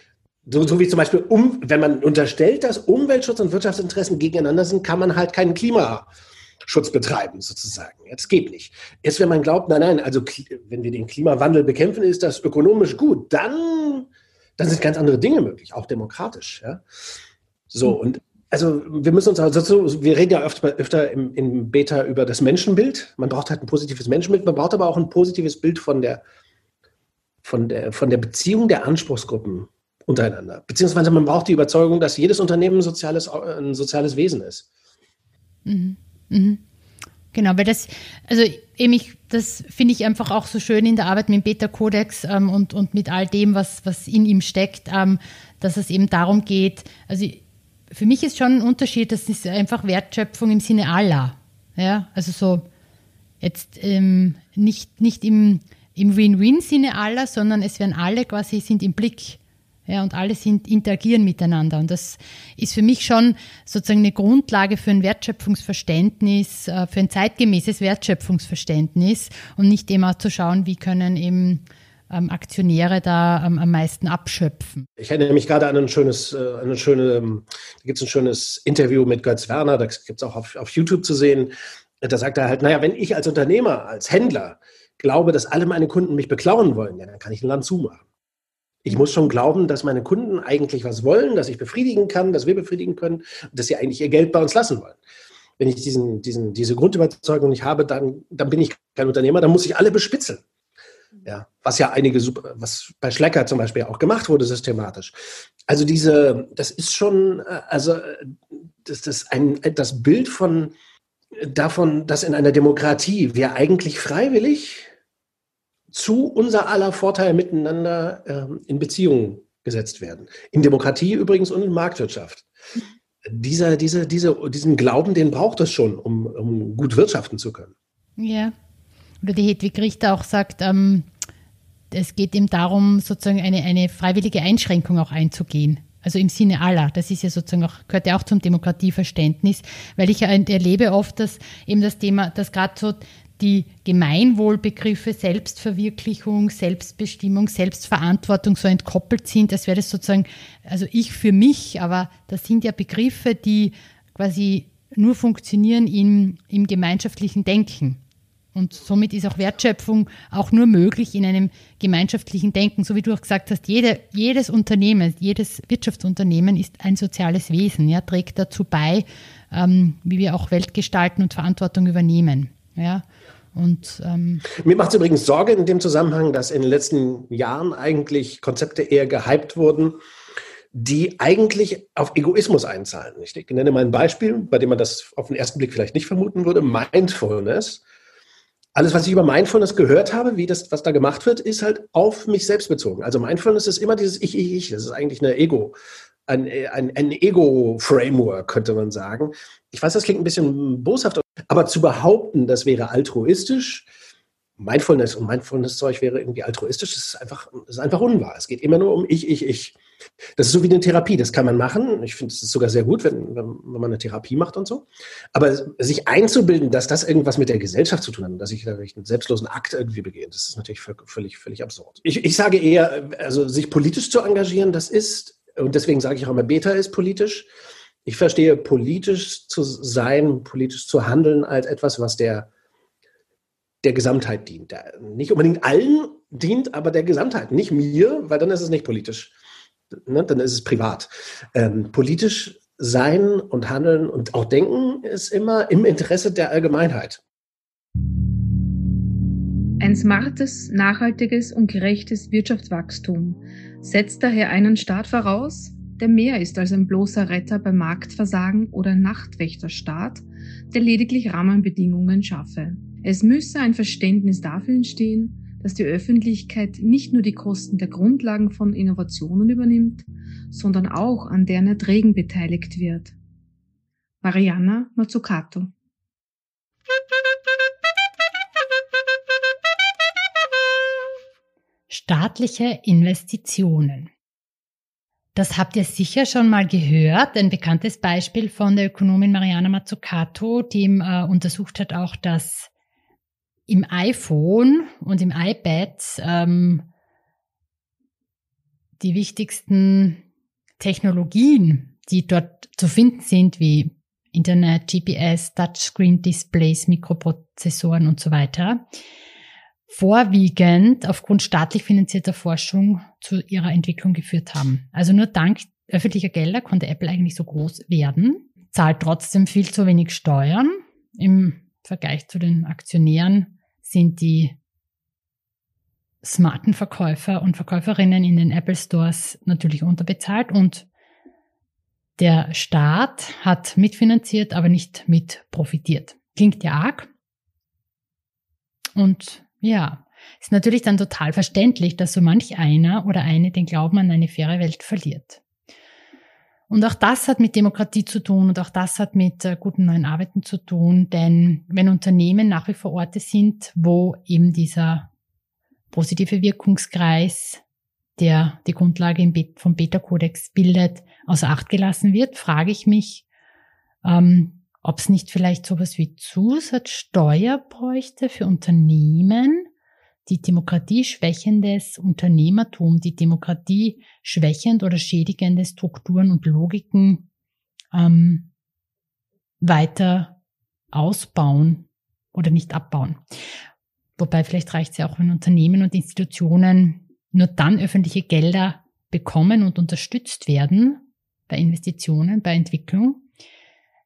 D: so, so, wie zum Beispiel, um, wenn man unterstellt, dass Umweltschutz und Wirtschaftsinteressen gegeneinander sind, kann man halt keinen Klimaschutz betreiben, sozusagen. Das geht nicht. Erst wenn man glaubt, nein, nein, also wenn wir den Klimawandel bekämpfen, ist das ökonomisch gut, dann, dann sind ganz andere Dinge möglich, auch demokratisch. Ja? So, und also wir müssen uns also, wir reden ja öfter, öfter im, im, Beta über das Menschenbild. Man braucht halt ein positives Menschenbild, man braucht aber auch ein positives Bild von der, von der, von der Beziehung der Anspruchsgruppen untereinander. Beziehungsweise man braucht die Überzeugung, dass jedes Unternehmen ein soziales, ein soziales Wesen ist.
B: Mhm. Mhm. Genau, weil das, also eben ich, das finde ich einfach auch so schön in der Arbeit mit dem Beta-Kodex ähm, und, und mit all dem, was, was in ihm steckt, ähm, dass es eben darum geht, also für mich ist schon ein Unterschied, das ist einfach Wertschöpfung im Sinne aller. Ja, also so jetzt ähm, nicht, nicht im, im Win-Win-Sinne aller, sondern es werden alle quasi sind im Blick. Ja, und alle sind interagieren miteinander. Und das ist für mich schon sozusagen eine Grundlage für ein Wertschöpfungsverständnis, äh, für ein zeitgemäßes Wertschöpfungsverständnis und nicht immer zu schauen, wie können eben ähm, Aktionäre da ähm, am meisten abschöpfen.
D: Ich erinnere mich gerade an ein schönes, äh, eine schöne, ähm, da gibt es ein schönes Interview mit Götz Werner, das gibt es auch auf, auf YouTube zu sehen. Da sagt er halt, naja, wenn ich als Unternehmer, als Händler glaube, dass alle meine Kunden mich beklauen wollen, ja, dann kann ich ein Land zumachen. Ich muss schon glauben, dass meine Kunden eigentlich was wollen, dass ich befriedigen kann, dass wir befriedigen können, dass sie eigentlich ihr Geld bei uns lassen wollen. Wenn ich diesen, diesen, diese Grundüberzeugung nicht habe, dann, dann bin ich kein Unternehmer, dann muss ich alle bespitzeln. Ja, was ja einige, was bei Schlecker zum Beispiel auch gemacht wurde, systematisch. Also diese, das ist schon, äh, also das ist ein, das Bild von davon, dass in einer Demokratie wir eigentlich freiwillig zu unser aller Vorteil miteinander ähm, in Beziehungen gesetzt werden. In Demokratie übrigens und in Marktwirtschaft. Dieser, diese, diese, diesen Glauben, den braucht es schon, um, um gut wirtschaften zu können.
B: Ja, oder die Hedwig Richter auch sagt, ähm, es geht eben darum, sozusagen eine, eine freiwillige Einschränkung auch einzugehen. Also im Sinne aller. Das ist ja sozusagen auch, gehört ja auch zum Demokratieverständnis, weil ich erlebe oft, dass eben das Thema, dass gerade so die Gemeinwohlbegriffe Selbstverwirklichung, Selbstbestimmung, Selbstverantwortung so entkoppelt sind, als wäre das sozusagen, also ich für mich, aber das sind ja Begriffe, die quasi nur funktionieren im, im gemeinschaftlichen Denken. Und somit ist auch Wertschöpfung auch nur möglich in einem gemeinschaftlichen Denken. So wie du auch gesagt hast, jede, jedes Unternehmen, jedes Wirtschaftsunternehmen ist ein soziales Wesen, ja, trägt dazu bei, ähm, wie wir auch Welt gestalten und Verantwortung übernehmen. Ja. Und, ähm
D: Mir macht es übrigens Sorge in dem Zusammenhang, dass in den letzten Jahren eigentlich Konzepte eher gehypt wurden, die eigentlich auf Egoismus einzahlen. Ich nenne mal ein Beispiel, bei dem man das auf den ersten Blick vielleicht nicht vermuten würde. Mindfulness alles, was ich über Mindfulness gehört habe, wie das, was da gemacht wird, ist halt auf mich selbst bezogen. Also Mindfulness ist immer dieses Ich, Ich, Ich. Das ist eigentlich eine Ego, ein, ein, ein Ego-Framework, könnte man sagen. Ich weiß, das klingt ein bisschen boshaft, aber zu behaupten, das wäre altruistisch, Mindfulness und Mindfulness-Zeug wäre irgendwie altruistisch, das ist einfach, das ist einfach unwahr. Es geht immer nur um Ich, Ich, Ich. Das ist so wie eine Therapie, das kann man machen. Ich finde es sogar sehr gut, wenn, wenn, wenn, man eine Therapie macht und so. Aber sich einzubilden, dass das irgendwas mit der Gesellschaft zu tun hat, dass ich da einen selbstlosen Akt irgendwie begehe, das ist natürlich völlig, völlig absurd. Ich, ich sage eher, also sich politisch zu engagieren, das ist, und deswegen sage ich auch immer, Beta ist politisch. Ich verstehe politisch zu sein, politisch zu handeln als etwas, was der, der Gesamtheit dient. Nicht unbedingt allen, dient aber der Gesamtheit, nicht mir, weil dann ist es nicht politisch. Ne? Dann ist es privat. Ähm, politisch sein und handeln und auch denken ist immer im Interesse der Allgemeinheit.
A: Ein smartes, nachhaltiges und gerechtes Wirtschaftswachstum setzt daher einen Staat voraus, der mehr ist als ein bloßer Retter beim Marktversagen oder Nachtwächterstaat, der lediglich Rahmenbedingungen schaffe. Es müsse ein Verständnis dafür entstehen, dass die Öffentlichkeit nicht nur die Kosten der Grundlagen von Innovationen übernimmt, sondern auch an deren Erträgen beteiligt wird. Mariana Mazzucato
B: Staatliche Investitionen. Das habt ihr sicher schon mal gehört. Ein bekanntes Beispiel von der Ökonomin Mariana Mazzucato, die äh, untersucht hat auch, dass im iPhone und im iPad ähm, die wichtigsten Technologien, die dort zu finden sind, wie Internet, GPS, Touchscreen Displays, Mikroprozessoren und so weiter, vorwiegend aufgrund staatlich finanzierter Forschung zu ihrer Entwicklung geführt haben. Also nur dank öffentlicher Gelder konnte Apple eigentlich so groß werden, zahlt trotzdem viel zu wenig Steuern. Im Vergleich zu den Aktionären sind die smarten Verkäufer und Verkäuferinnen in den Apple Stores natürlich unterbezahlt und der Staat hat mitfinanziert, aber nicht mit profitiert. Klingt ja arg. Und ja, ist natürlich dann total verständlich, dass so manch einer oder eine den Glauben an eine faire Welt verliert. Und auch das hat mit Demokratie zu tun und auch das hat mit äh, guten neuen Arbeiten zu tun, denn wenn Unternehmen nach wie vor Orte sind, wo eben dieser positive Wirkungskreis, der die Grundlage vom Beta-Kodex bildet, außer Acht gelassen wird, frage ich mich, ähm, ob es nicht vielleicht sowas wie Zusatzsteuer bräuchte für Unternehmen, die demokratieschwächendes Unternehmertum, die demokratieschwächend oder schädigende Strukturen und Logiken ähm, weiter ausbauen oder nicht abbauen. Wobei vielleicht reicht es ja auch, wenn Unternehmen und Institutionen nur dann öffentliche Gelder bekommen und unterstützt werden bei Investitionen, bei Entwicklung,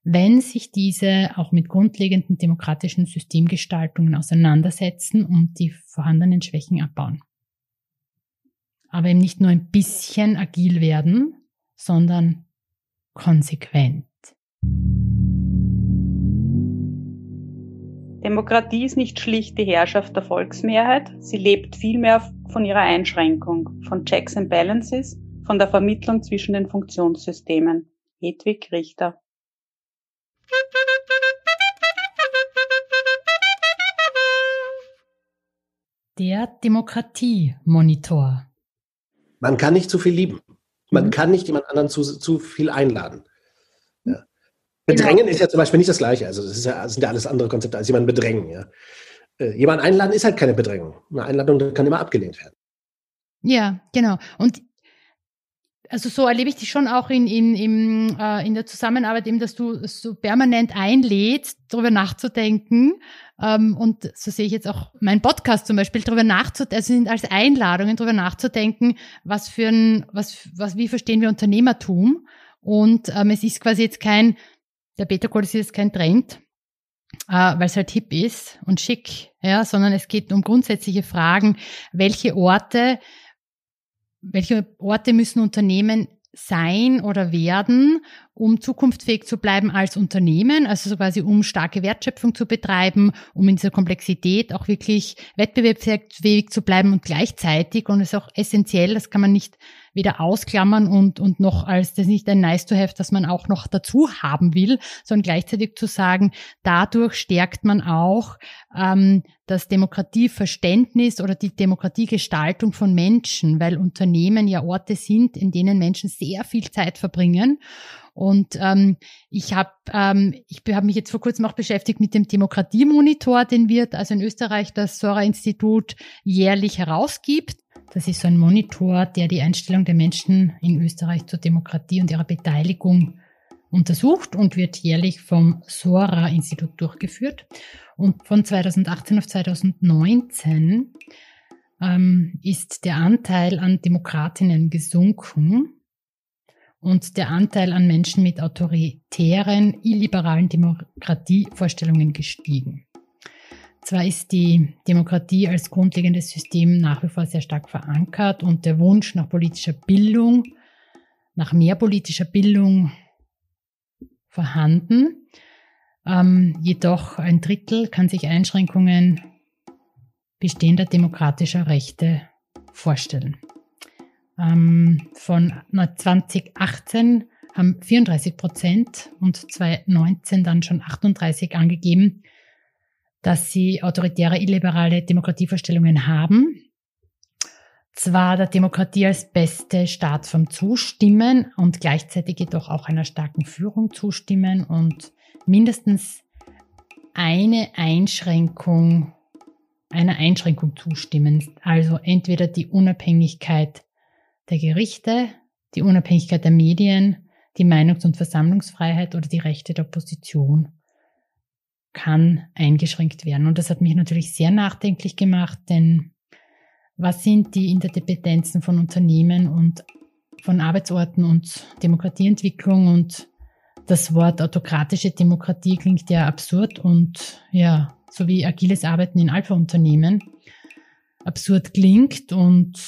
B: wenn sich diese auch mit grundlegenden demokratischen Systemgestaltungen auseinandersetzen und die vorhandenen Schwächen abbauen. Aber eben nicht nur ein bisschen agil werden, sondern konsequent.
F: Demokratie ist nicht schlicht die Herrschaft der Volksmehrheit, sie lebt vielmehr von ihrer Einschränkung, von Checks and Balances, von der Vermittlung zwischen den Funktionssystemen. Hedwig Richter
B: der Demokratie-Monitor.
D: Man kann nicht zu viel lieben. Man mhm. kann nicht jemand anderen zu, zu viel einladen. Ja. Bedrängen genau. ist ja zum Beispiel nicht das Gleiche. Also das, ja, das sind ja alles andere Konzepte als jemanden bedrängen. Ja. Äh, jemand einladen ist halt keine Bedrängung. Eine Einladung kann immer abgelehnt werden.
B: Ja, genau. Und also so erlebe ich dich schon auch in, in, in, äh, in der Zusammenarbeit, eben, dass du so permanent einlädst, darüber nachzudenken. Ähm, und so sehe ich jetzt auch mein Podcast zum Beispiel, darüber nachzudenken, also sind als Einladungen darüber nachzudenken, was für ein, was, was, wie verstehen wir Unternehmertum? Und ähm, es ist quasi jetzt kein, der Beta-Code ist jetzt kein Trend, äh, weil es halt hip ist und schick, ja, sondern es geht um grundsätzliche Fragen, welche Orte welche Orte müssen Unternehmen sein oder werden, um zukunftsfähig zu bleiben als Unternehmen, also so quasi um starke Wertschöpfung zu betreiben, um in dieser Komplexität auch wirklich wettbewerbsfähig zu bleiben und gleichzeitig, und es ist auch essentiell, das kann man nicht weder ausklammern und, und noch als das nicht ein nice to have, das man auch noch dazu haben will, sondern gleichzeitig zu sagen, dadurch stärkt man auch ähm, das Demokratieverständnis oder die Demokratiegestaltung von Menschen, weil Unternehmen ja Orte sind, in denen Menschen sehr viel Zeit verbringen. Und ähm, ich habe ähm, ich hab mich jetzt vor kurzem auch beschäftigt mit dem Demokratiemonitor, den wird also in Österreich das Sora-Institut jährlich herausgibt. Das ist so ein Monitor, der die Einstellung der Menschen in Österreich zur Demokratie und ihrer Beteiligung untersucht und wird jährlich vom Sora-Institut durchgeführt. Und von 2018 auf 2019 ähm, ist der Anteil an Demokratinnen gesunken und der Anteil an Menschen mit autoritären, illiberalen Demokratievorstellungen gestiegen. Zwar ist die Demokratie als grundlegendes System nach wie vor sehr stark verankert und der Wunsch nach politischer Bildung, nach mehr politischer Bildung vorhanden. Ähm, jedoch ein Drittel kann sich Einschränkungen bestehender demokratischer Rechte vorstellen. Ähm, von 2018 haben 34 Prozent und 2019 dann schon 38 angegeben, dass sie autoritäre, illiberale Demokratievorstellungen haben. Zwar der Demokratie als beste Staatsform zustimmen und gleichzeitig jedoch auch einer starken Führung zustimmen und mindestens eine Einschränkung, einer Einschränkung zustimmen. Also entweder die Unabhängigkeit der Gerichte, die Unabhängigkeit der Medien, die Meinungs- und Versammlungsfreiheit oder die Rechte der Opposition kann eingeschränkt werden. Und das hat mich natürlich sehr nachdenklich gemacht, denn was sind die Interdependenzen von Unternehmen und von Arbeitsorten und Demokratieentwicklung und das Wort autokratische Demokratie klingt ja absurd und ja, so wie agiles Arbeiten in Alpha-Unternehmen absurd klingt und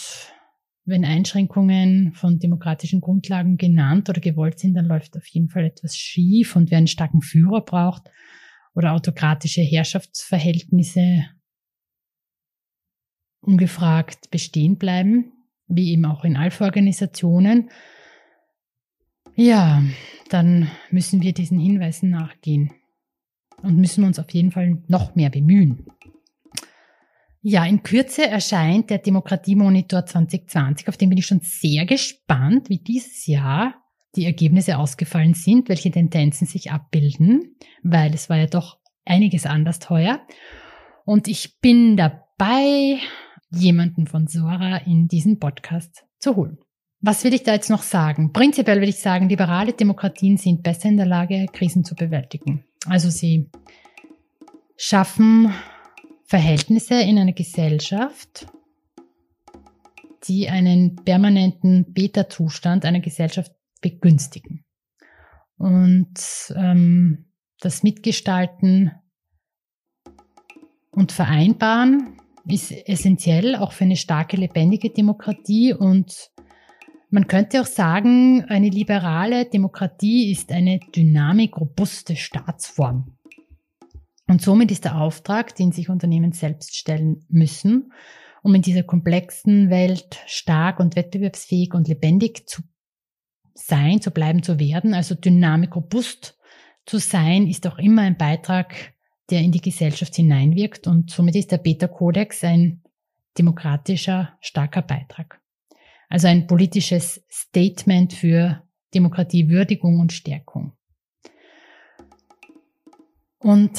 B: wenn Einschränkungen von demokratischen Grundlagen genannt oder gewollt sind, dann läuft auf jeden Fall etwas schief und wer einen starken Führer braucht, oder autokratische Herrschaftsverhältnisse ungefragt bestehen bleiben, wie eben auch in Alpha-Organisationen, ja, dann müssen wir diesen Hinweisen nachgehen und müssen uns auf jeden Fall noch mehr bemühen. Ja, in Kürze erscheint der Demokratiemonitor 2020, auf den bin ich schon sehr gespannt, wie dieses Jahr die Ergebnisse ausgefallen sind, welche Tendenzen sich abbilden, weil es war ja doch einiges anders teuer. Und ich bin dabei, jemanden von Sora in diesen Podcast zu holen. Was will ich da jetzt noch sagen? Prinzipiell will ich sagen, liberale Demokratien sind besser in der Lage, Krisen zu bewältigen. Also sie schaffen Verhältnisse in einer Gesellschaft, die einen permanenten Beta-Zustand einer Gesellschaft begünstigen. Und ähm, das Mitgestalten und Vereinbaren ist essentiell auch für eine starke, lebendige Demokratie. Und man könnte auch sagen, eine liberale Demokratie ist eine dynamik robuste Staatsform. Und somit ist der Auftrag, den sich Unternehmen selbst stellen müssen, um in dieser komplexen Welt stark und wettbewerbsfähig und lebendig zu sein, zu bleiben, zu werden, also dynamik robust zu sein, ist auch immer ein Beitrag, der in die Gesellschaft hineinwirkt und somit ist der Beta-Kodex ein demokratischer, starker Beitrag. Also ein politisches Statement für Demokratiewürdigung und Stärkung. Und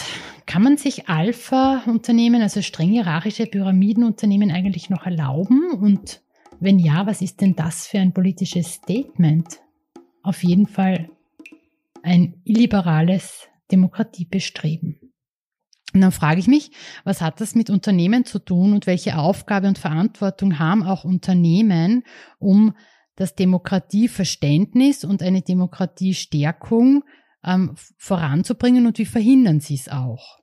B: kann man sich Alpha-Unternehmen, also streng hierarchische Pyramidenunternehmen eigentlich noch erlauben? Und wenn ja, was ist denn das für ein politisches Statement? auf jeden Fall ein illiberales Demokratiebestreben. Und dann frage ich mich, was hat das mit Unternehmen zu tun und welche Aufgabe und Verantwortung haben auch Unternehmen, um das Demokratieverständnis und eine Demokratiestärkung ähm, voranzubringen und wie verhindern sie es auch?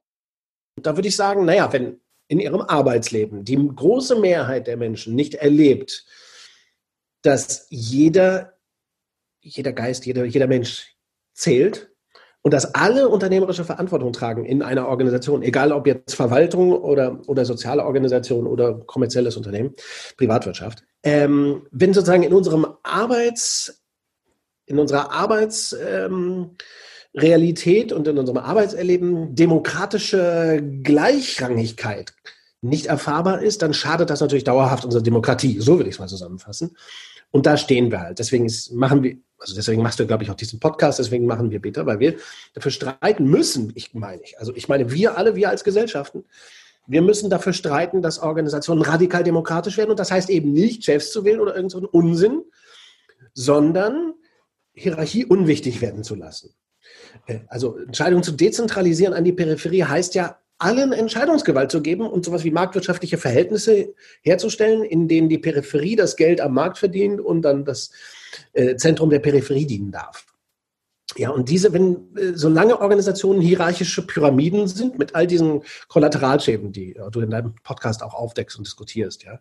D: Da würde ich sagen, naja, wenn in ihrem Arbeitsleben die große Mehrheit der Menschen nicht erlebt, dass jeder jeder Geist, jeder, jeder Mensch zählt und dass alle unternehmerische Verantwortung tragen in einer Organisation, egal ob jetzt Verwaltung oder, oder soziale Organisation oder kommerzielles Unternehmen, Privatwirtschaft. Ähm, wenn sozusagen in unserem Arbeits, in unserer Arbeitsrealität ähm, und in unserem Arbeitserleben demokratische Gleichrangigkeit nicht erfahrbar ist, dann schadet das natürlich dauerhaft unserer Demokratie. So will ich es mal zusammenfassen. Und da stehen wir halt. Deswegen ist, machen wir, also deswegen machst du, glaube ich, auch diesen Podcast, deswegen machen wir Beta, weil wir dafür streiten müssen, ich meine ich. Also ich meine, wir alle, wir als Gesellschaften, wir müssen dafür streiten, dass Organisationen radikal demokratisch werden. Und das heißt eben nicht, Chefs zu wählen oder irgendeinen so Unsinn, sondern Hierarchie unwichtig werden zu lassen. Äh, also Entscheidungen zu dezentralisieren an die Peripherie heißt ja allen Entscheidungsgewalt zu geben und sowas wie marktwirtschaftliche Verhältnisse herzustellen, in denen die Peripherie das Geld am Markt verdient und dann das äh, Zentrum der Peripherie dienen darf. Ja, und diese, wenn, äh, solange Organisationen hierarchische Pyramiden sind, mit all diesen Kollateralschäden, die du in deinem Podcast auch aufdeckst und diskutierst, ja,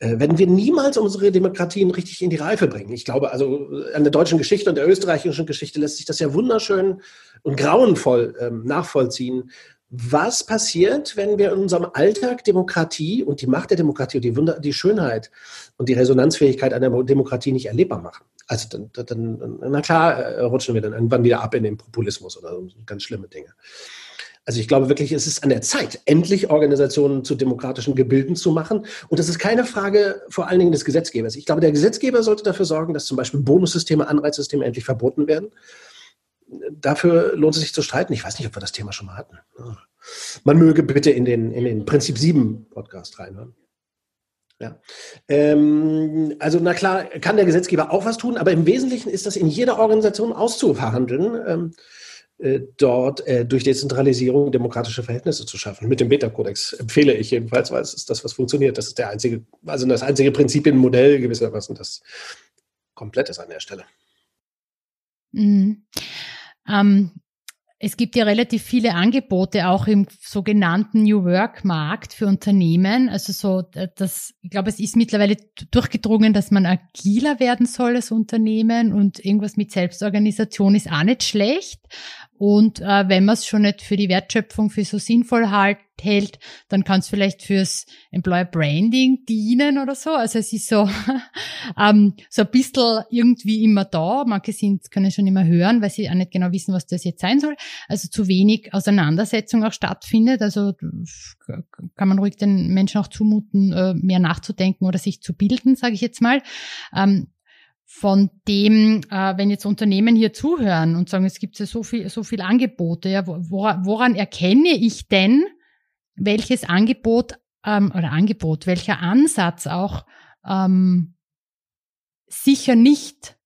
D: äh, werden wir niemals unsere Demokratien richtig in die Reife bringen. Ich glaube, also an der deutschen Geschichte und der österreichischen Geschichte lässt sich das ja wunderschön und grauenvoll ähm, nachvollziehen, was passiert, wenn wir in unserem Alltag Demokratie und die Macht der Demokratie und die, Wunder, die Schönheit und die Resonanzfähigkeit einer Demokratie nicht erlebbar machen. Also dann, dann, na klar, äh, rutschen wir dann irgendwann wieder ab in den Populismus oder so ganz schlimme Dinge. Also ich glaube wirklich, es ist an der Zeit, endlich Organisationen zu demokratischen Gebilden zu machen. Und das ist keine Frage vor allen Dingen des Gesetzgebers. Ich glaube, der Gesetzgeber sollte dafür sorgen, dass zum Beispiel Bonussysteme, Anreizsysteme endlich verboten werden dafür lohnt es sich zu streiten. Ich weiß nicht, ob wir das Thema schon mal hatten. Man möge bitte in den, in den Prinzip 7 Podcast reinhören. Ja. Ähm, also na klar, kann der Gesetzgeber auch was tun, aber im Wesentlichen ist das in jeder Organisation auszuverhandeln, ähm, äh, dort äh, durch Dezentralisierung demokratische Verhältnisse zu schaffen. Mit dem Beta-Kodex empfehle ich jedenfalls, weil es ist das, was funktioniert. Das ist der einzige, also das einzige Prinzipienmodell gewissermaßen, das komplett ist an der Stelle.
B: Mhm. Ähm, es gibt ja relativ viele Angebote auch im sogenannten New Work Markt für Unternehmen. Also so, das, ich glaube, es ist mittlerweile durchgedrungen, dass man agiler werden soll als Unternehmen und irgendwas mit Selbstorganisation ist auch nicht schlecht. Und äh, wenn man es schon nicht für die Wertschöpfung für so sinnvoll halt, hält, dann kann es vielleicht fürs Employer Branding dienen oder so. Also es ist so, ähm, so ein bisschen irgendwie immer da. Manche sind, können schon immer hören, weil sie auch nicht genau wissen, was das jetzt sein soll. Also zu wenig Auseinandersetzung auch stattfindet. Also kann man ruhig den Menschen auch zumuten, äh, mehr nachzudenken oder sich zu bilden, sage ich jetzt mal. Ähm, von dem, äh, wenn jetzt Unternehmen hier zuhören und sagen, es gibt ja so viel, so viel Angebote, ja, woran, erkenne ich denn, welches Angebot ähm, oder Angebot, welcher Ansatz auch ähm, sicher nicht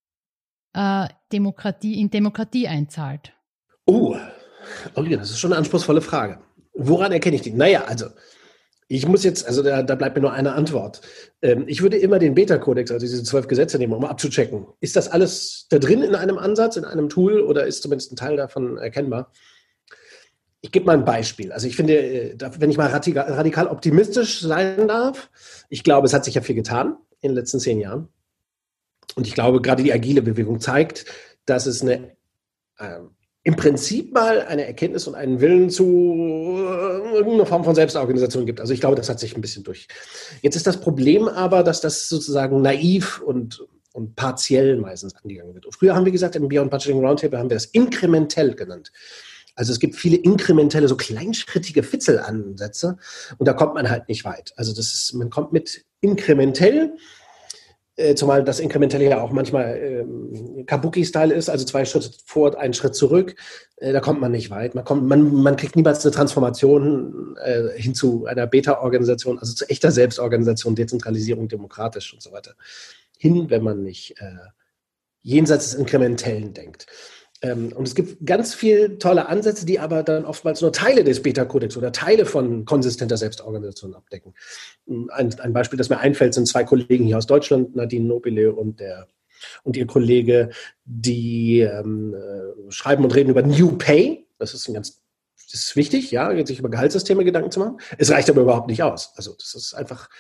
B: äh, Demokratie in Demokratie einzahlt?
D: Oh, okay, das ist schon eine anspruchsvolle Frage. Woran erkenne ich die? Naja, also ich muss jetzt, also da, da bleibt mir nur eine Antwort. Ähm, ich würde immer den Beta-Kodex, also diese zwölf Gesetze nehmen, um abzuchecken. Ist das alles da drin in einem Ansatz, in einem Tool oder ist zumindest ein Teil davon erkennbar? Ich gebe mal ein Beispiel. Also ich finde, äh, wenn ich mal radikal, optimistisch sein darf, ich glaube, es hat sich ja viel getan in den letzten zehn Jahren. Und ich glaube, gerade die agile Bewegung zeigt, dass es eine äh, im Prinzip mal eine Erkenntnis und einen Willen zu äh, irgendeiner Form von Selbstorganisation gibt. Also ich glaube, das hat sich ein bisschen durch. Jetzt ist das Problem aber, dass das sozusagen naiv und, und partiell meistens angegangen wird. Und früher haben wir gesagt, im Beyond Budgeting Roundtable haben wir das inkrementell genannt. Also es gibt viele inkrementelle, so kleinschrittige Fitzelansätze und da kommt man halt nicht weit. Also das ist, man kommt mit inkrementell zumal das Inkrementelle ja auch manchmal ähm, Kabuki-Style ist, also zwei Schritte vor, einen Schritt zurück. Äh, da kommt man nicht weit. Man, kommt, man, man kriegt niemals eine Transformation äh, hin zu einer Beta-Organisation, also zu echter Selbstorganisation, Dezentralisierung, demokratisch und so weiter. Hin, wenn man nicht äh, jenseits des Inkrementellen denkt. Ähm, und es gibt ganz viele tolle Ansätze, die aber dann oftmals nur Teile des Beta-Kodex oder Teile von konsistenter Selbstorganisation abdecken. Ein, ein, Beispiel, das mir einfällt, sind zwei Kollegen hier aus Deutschland, Nadine Nobile und der und ihr Kollege, die ähm, äh, schreiben und reden über New Pay. Das ist ein ganz das ist wichtig, ja, sich über Gehaltssysteme Gedanken zu machen. Es reicht aber überhaupt nicht aus. Also das ist einfach,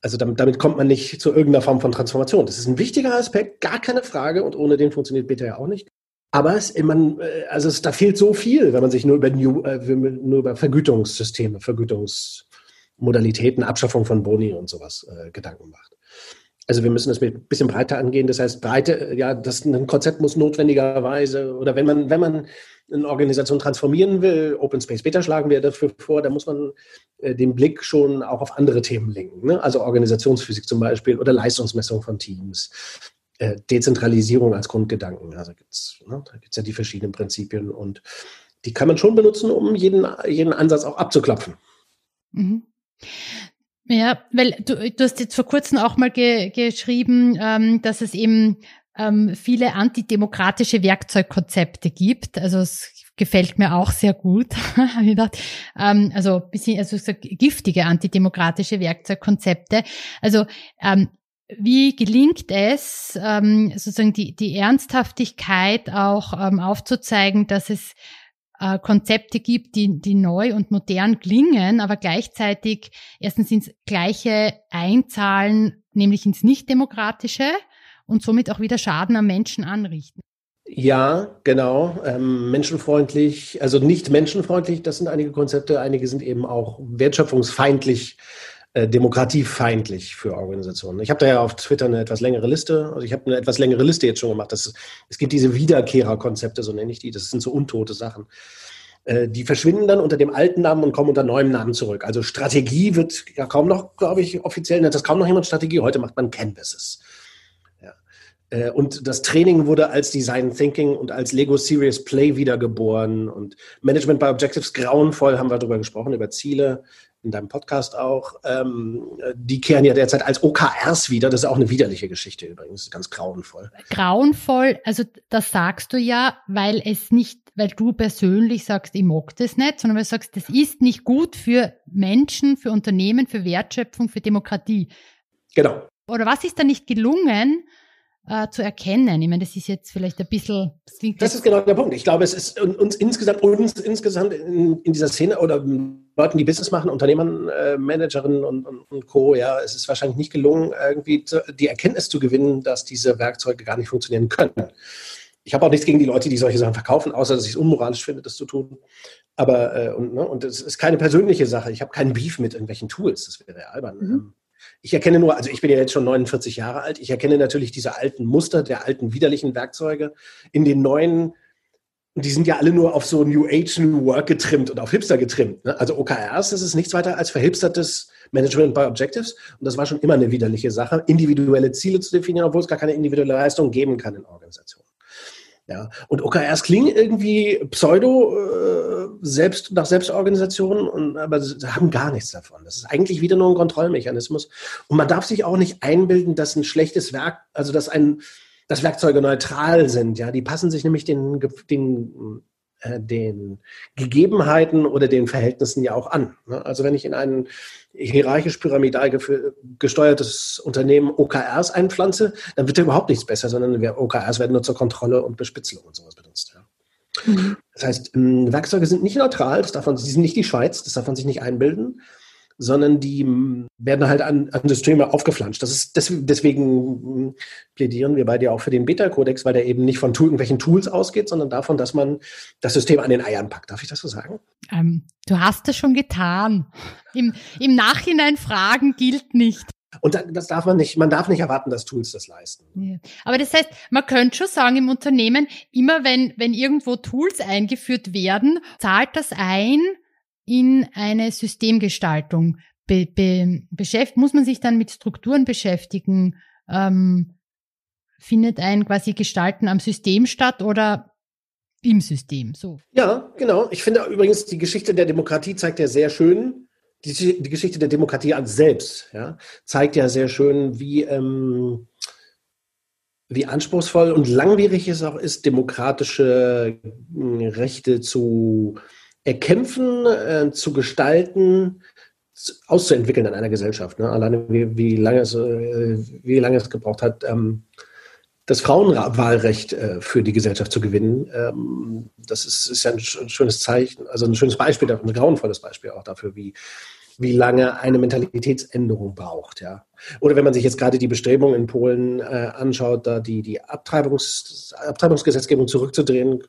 D: also damit, damit kommt man nicht zu irgendeiner Form von Transformation. Das ist ein wichtiger Aspekt, gar keine Frage, und ohne den funktioniert Beta ja auch nicht. Aber es, man, äh, also es, da fehlt so viel, wenn man sich nur über, New, äh, nur über Vergütungssysteme, Vergütungsmodalitäten, Abschaffung von Boni und sowas äh, Gedanken macht. Also wir müssen das ein bisschen breiter angehen. Das heißt, breite, äh, ja, das ein Konzept muss notwendigerweise, oder wenn man, wenn man eine Organisation transformieren will, Open Space Beta schlagen wir dafür vor, da muss man äh, den Blick schon auch auf andere Themen lenken. Ne? Also Organisationsphysik zum Beispiel oder Leistungsmessung von Teams äh, Dezentralisierung als Grundgedanken. Also gibt's, ne, da gibt es ja die verschiedenen Prinzipien und die kann man schon benutzen, um jeden, jeden Ansatz auch abzuklopfen.
B: Mhm. Ja, weil du, du hast jetzt vor kurzem auch mal ge, geschrieben, ähm, dass es eben ähm, viele antidemokratische Werkzeugkonzepte gibt. Also es gefällt mir auch sehr gut. ähm, also bisschen, also giftige antidemokratische Werkzeugkonzepte. Also ähm, wie gelingt es, ähm, sozusagen die, die Ernsthaftigkeit auch ähm, aufzuzeigen, dass es äh, Konzepte gibt, die, die neu und modern klingen, aber gleichzeitig erstens ins Gleiche einzahlen, nämlich ins Nichtdemokratische und somit auch wieder Schaden am Menschen anrichten.
D: Ja, genau. Ähm, menschenfreundlich, also nicht menschenfreundlich, das sind einige Konzepte. Einige sind eben auch wertschöpfungsfeindlich, äh, demokratiefeindlich für Organisationen. Ich habe da ja auf Twitter eine etwas längere Liste. Also ich habe eine etwas längere Liste jetzt schon gemacht. Das es gibt diese Wiederkehrerkonzepte, so nenne ich die. Das sind so untote Sachen. Äh, die verschwinden dann unter dem alten Namen und kommen unter neuem Namen zurück. Also Strategie wird ja kaum noch, glaube ich, offiziell nennt das kaum noch jemand Strategie. Heute macht man Canvases. Äh, und das Training wurde als Design Thinking und als Lego Serious Play wiedergeboren. Und Management by Objectives, grauenvoll, haben wir darüber gesprochen, über Ziele, in deinem Podcast auch. Ähm, die kehren ja derzeit als OKRs wieder. Das ist auch eine widerliche Geschichte übrigens, ganz grauenvoll.
B: Grauenvoll, also das sagst du ja, weil es nicht, weil du persönlich sagst, ich mag das nicht, sondern weil du sagst, das ist nicht gut für Menschen, für Unternehmen, für Wertschöpfung, für Demokratie.
D: Genau.
B: Oder was ist da nicht gelungen, äh, zu erkennen? Ich meine, das ist jetzt vielleicht ein bisschen.
D: Das, das ist genau der Punkt. Ich glaube, es ist uns insgesamt, uns insgesamt in, in dieser Szene oder Leuten, die Business machen, Unternehmern, äh, Managerinnen und, und, und, Co., ja, es ist wahrscheinlich nicht gelungen, irgendwie zu, die Erkenntnis zu gewinnen, dass diese Werkzeuge gar nicht funktionieren können. Ich habe auch nichts gegen die Leute, die solche Sachen verkaufen, außer dass ich es unmoralisch finde, das zu tun. Aber, äh, und, ne, und es ist keine persönliche Sache. Ich habe keinen Beef mit irgendwelchen Tools. Das wäre albern. Mhm. Ich erkenne nur, also ich bin ja jetzt schon 49 Jahre alt, ich erkenne natürlich diese alten Muster der alten widerlichen Werkzeuge in den neuen, und die sind ja alle nur auf so New Age, New Work getrimmt und auf Hipster getrimmt. Ne? Also OKRs, das ist nichts weiter als verhipstertes Management by Objectives. Und das war schon immer eine widerliche Sache, individuelle Ziele zu definieren, obwohl es gar keine individuelle Leistung geben kann in Organisationen. Ja, und OKRs klingen irgendwie pseudo äh, selbst nach Selbstorganisation, und, aber sie haben gar nichts davon. Das ist eigentlich wieder nur ein Kontrollmechanismus. Und man darf sich auch nicht einbilden, dass ein schlechtes Werk, also dass ein, dass Werkzeuge neutral sind. Ja, die passen sich nämlich den, den den Gegebenheiten oder den Verhältnissen ja auch an. Ne? Also wenn ich in ein hierarchisch pyramidal gesteuertes Unternehmen OKRs einpflanze, dann wird da überhaupt nichts besser, sondern OKRs werden nur zur Kontrolle und Bespitzelung und sowas benutzt. Mhm. Das heißt, Werkzeuge sind nicht neutral, das darf man, sie sind nicht die Schweiz, das darf man sich nicht einbilden sondern die mm, werden halt an, an Systeme aufgeflanscht. Das ist des, deswegen mm, plädieren wir beide ja auch für den Beta-Kodex, weil der eben nicht von irgendwelchen Tools ausgeht, sondern davon, dass man das System an den Eiern packt. Darf ich das so sagen?
B: Ähm, du hast es schon getan. Im, Im Nachhinein fragen gilt nicht.
D: Und das darf man nicht, man darf nicht erwarten, dass Tools das leisten.
B: Ja. Aber das heißt, man könnte schon sagen im Unternehmen, immer wenn, wenn irgendwo Tools eingeführt werden, zahlt das ein in eine Systemgestaltung. Be, be, beschäft, muss man sich dann mit Strukturen beschäftigen? Ähm, findet ein quasi Gestalten am System statt oder im System? So.
D: Ja, genau. Ich finde übrigens, die Geschichte der Demokratie zeigt ja sehr schön, die, die Geschichte der Demokratie an selbst, ja, zeigt ja sehr schön, wie, ähm, wie anspruchsvoll und langwierig es auch ist, demokratische äh, Rechte zu erkämpfen, äh, zu gestalten, auszuentwickeln in einer Gesellschaft. Ne? Alleine wie, wie, lange es, äh, wie lange es gebraucht hat, ähm, das Frauenwahlrecht äh, für die Gesellschaft zu gewinnen. Ähm, das ist, ist ja ein, ein, schönes Zeichen, also ein schönes Beispiel, ein grauenvolles Beispiel auch dafür, wie, wie lange eine Mentalitätsänderung braucht. Ja. Oder wenn man sich jetzt gerade die Bestrebungen in Polen äh, anschaut, da die, die Abtreibungs, Abtreibungsgesetzgebung zurückzudrehen,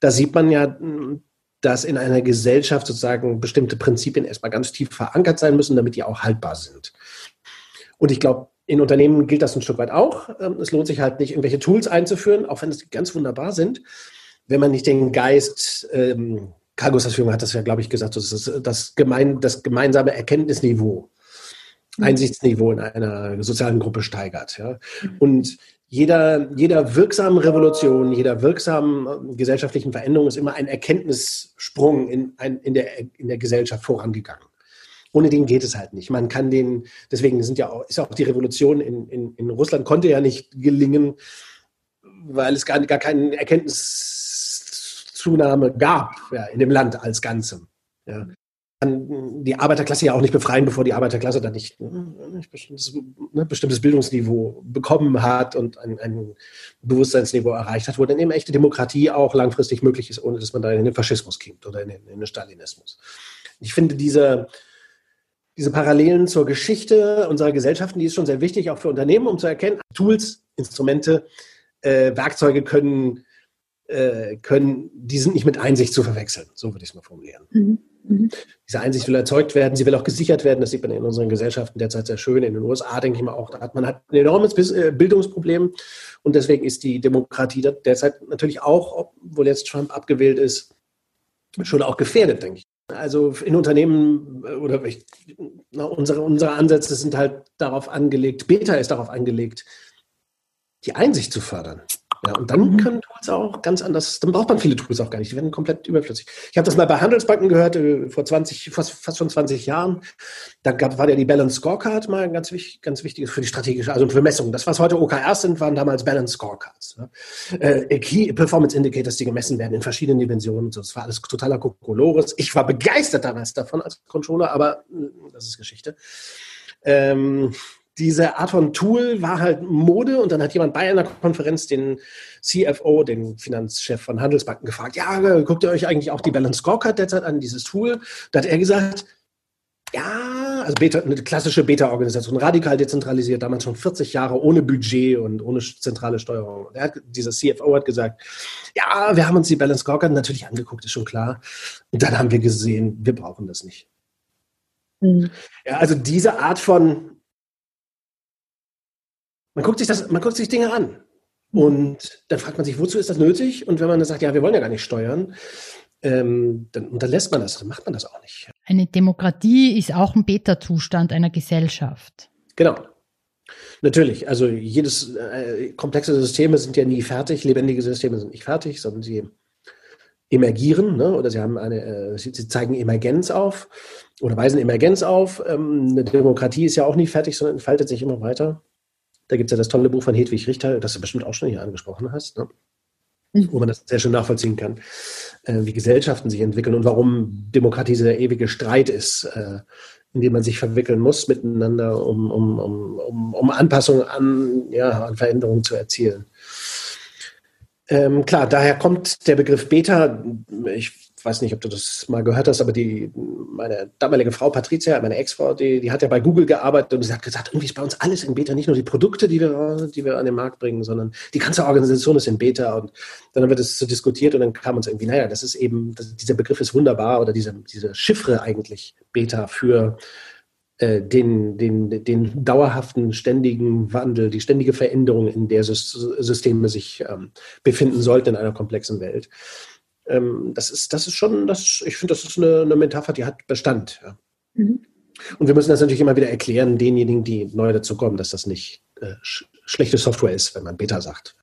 D: da sieht man ja, hm, dass in einer Gesellschaft sozusagen bestimmte Prinzipien erstmal ganz tief verankert sein müssen, damit die auch haltbar sind. Und ich glaube, in Unternehmen gilt das ein Stück weit auch. Ähm, es lohnt sich halt nicht, irgendwelche Tools einzuführen, auch wenn es ganz wunderbar sind, wenn man nicht den Geist, ähm, Cargos hat das ja, glaube ich, gesagt, das, ist das, gemein, das gemeinsame Erkenntnisniveau, mhm. Einsichtsniveau in einer sozialen Gruppe steigert. Ja. Und jeder, jeder wirksamen Revolution, jeder wirksamen äh, gesellschaftlichen Veränderung ist immer ein Erkenntnissprung in, ein, in, der, in der Gesellschaft vorangegangen. ohne den geht es halt nicht. Man kann den, deswegen sind ja auch, ist auch die Revolution in, in, in Russland konnte ja nicht gelingen, weil es gar, gar keine Erkenntniszunahme gab ja, in dem Land als Ganzem. Ja die Arbeiterklasse ja auch nicht befreien, bevor die Arbeiterklasse dann nicht ein bestimmtes, ne, bestimmtes Bildungsniveau bekommen hat und ein, ein, Bewusstseinsniveau erreicht hat, wo dann eben echte Demokratie auch langfristig möglich ist, ohne dass man da in den Faschismus kommt oder in den, in den Stalinismus. Ich finde diese, diese Parallelen zur Geschichte unserer Gesellschaften, die ist schon sehr wichtig, auch für Unternehmen, um zu erkennen, Tools, Instrumente, äh, Werkzeuge können, äh, können, die sind nicht mit Einsicht zu verwechseln. So würde ich es mal formulieren. Mhm. Mhm. Diese Einsicht will erzeugt werden, sie will auch gesichert werden. Das sieht man in unseren Gesellschaften derzeit sehr schön. In den USA denke ich mal auch, da hat man hat ein enormes äh, Bildungsproblem und deswegen ist die Demokratie derzeit natürlich auch, obwohl jetzt Trump abgewählt ist, schon auch gefährdet, denke ich. Also in Unternehmen äh, oder ich, na, unsere, unsere Ansätze sind halt darauf angelegt, Beta ist darauf angelegt, die Einsicht zu fördern. Ja, und dann mhm. können Tools auch ganz anders, dann braucht man viele Tools auch gar nicht, die werden komplett überflüssig. Ich habe das mal bei Handelsbanken gehört, äh, vor 20, fast, fast schon 20 Jahren. Da gab, war ja die Balance Scorecard mal ein ganz, ganz wichtiges für die strategische, also für Messungen. Das, was heute OKRs sind, waren damals Balance Scorecards. Ne? Äh, Key Performance Indicators, die gemessen werden in verschiedenen Dimensionen und so. Das war alles totaler Kokolores. Ich war begeistert damals davon als Controller, aber äh, das ist Geschichte. Ähm, diese Art von Tool war halt Mode und dann hat jemand bei einer Konferenz den CFO, den Finanzchef von Handelsbanken gefragt, ja, guckt ihr euch eigentlich auch die Balance Scorecard derzeit an, dieses Tool? Da hat er gesagt, ja, also Beta, eine klassische Beta-Organisation, radikal dezentralisiert, damals schon 40 Jahre ohne Budget und ohne zentrale Steuerung. Und hat, dieser CFO hat gesagt, ja, wir haben uns die Balance Scorecard natürlich angeguckt, ist schon klar. Und dann haben wir gesehen, wir brauchen das nicht. Mhm. Ja, also diese Art von man guckt sich das, man guckt sich Dinge an. Und dann fragt man sich, wozu ist das nötig? Und wenn man dann sagt, ja, wir wollen ja gar nicht steuern, ähm, dann unterlässt man das, dann macht man das auch nicht.
B: Eine Demokratie ist auch ein Beta-Zustand einer Gesellschaft.
D: Genau. Natürlich, also jedes äh, komplexe Systeme sind ja nie fertig, lebendige Systeme sind nicht fertig, sondern sie emergieren, ne? oder sie haben eine, äh, sie, sie, zeigen Emergenz auf oder weisen Emergenz auf. Ähm, eine Demokratie ist ja auch nie fertig, sondern entfaltet sich immer weiter. Da gibt es ja das tolle Buch von Hedwig Richter, das du bestimmt auch schon hier angesprochen hast, ne? Mhm. wo man das sehr schön nachvollziehen kann, äh, wie Gesellschaften sich entwickeln und warum Demokratie so der ewige Streit ist, äh, in dem man sich verwickeln muss miteinander, um, um, um, um, um Anpassungen an, ja, an Veränderungen zu erzielen. Ähm, klar, daher kommt der Begriff Beta. Ich weiß nicht, ob du das mal gehört hast, aber die, meine damalige Frau Patricia, meine Ex-Frau, die, die hat ja bei Google gearbeitet und sie hat gesagt, irgendwie ist bei uns alles in Beta, nicht nur die Produkte, die wir, die wir an den Markt bringen, sondern die ganze Organisation ist in Beta. Und dann haben wir das so diskutiert und dann kam uns irgendwie, naja, das ist eben, das, dieser Begriff ist wunderbar oder diese, diese Chiffre eigentlich Beta für äh, den, den, den dauerhaften, ständigen Wandel, die ständige Veränderung, in der Systeme sich ähm, befinden sollten in einer komplexen Welt ähm, das ist, das ist schon, das, ich finde, das ist eine, eine Metapher, die hat Bestand. Ja. Mhm. Und wir müssen das natürlich immer wieder erklären, denjenigen, die neu dazu kommen, dass das nicht äh, sch schlechte Software ist, wenn man Beta sagt.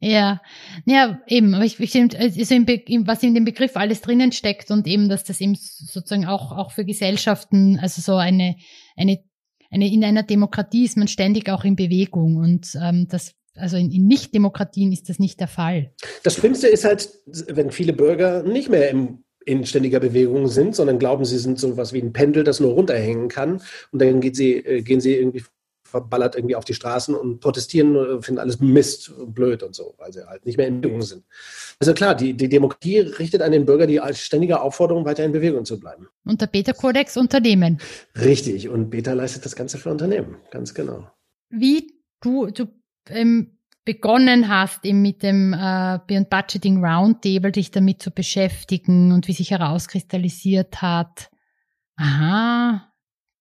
B: Ja, ja, eben, aber ich, ich also im was in dem Begriff alles drinnen steckt und eben, dass das eben sozusagen auch, auch für Gesellschaften, also so eine, eine, eine, in einer Demokratie ist man ständig auch in Bewegung und ähm, das also in, in Nicht-Demokratien ist das nicht der Fall.
D: Das Schlimmste ist halt, wenn viele Bürger nicht mehr im, in ständiger Bewegung sind, sondern glauben, sie sind so was wie ein Pendel, das nur runterhängen kann. Und dann sie, äh, gehen sie irgendwie verballert irgendwie auf die Straßen und protestieren und finden alles Mist und blöd und so, weil sie halt nicht mehr in Bewegung sind. Also klar, die, die Demokratie richtet an den Bürger die als ständige Aufforderung, weiter in Bewegung zu bleiben.
B: Und der Beta-Kodex Unternehmen.
D: Richtig, und Beta leistet das Ganze für Unternehmen, ganz genau.
B: Wie du, du ähm, begonnen hast, eben mit dem äh, Beyond Budgeting Roundtable dich damit zu beschäftigen und wie sich herauskristallisiert hat, aha,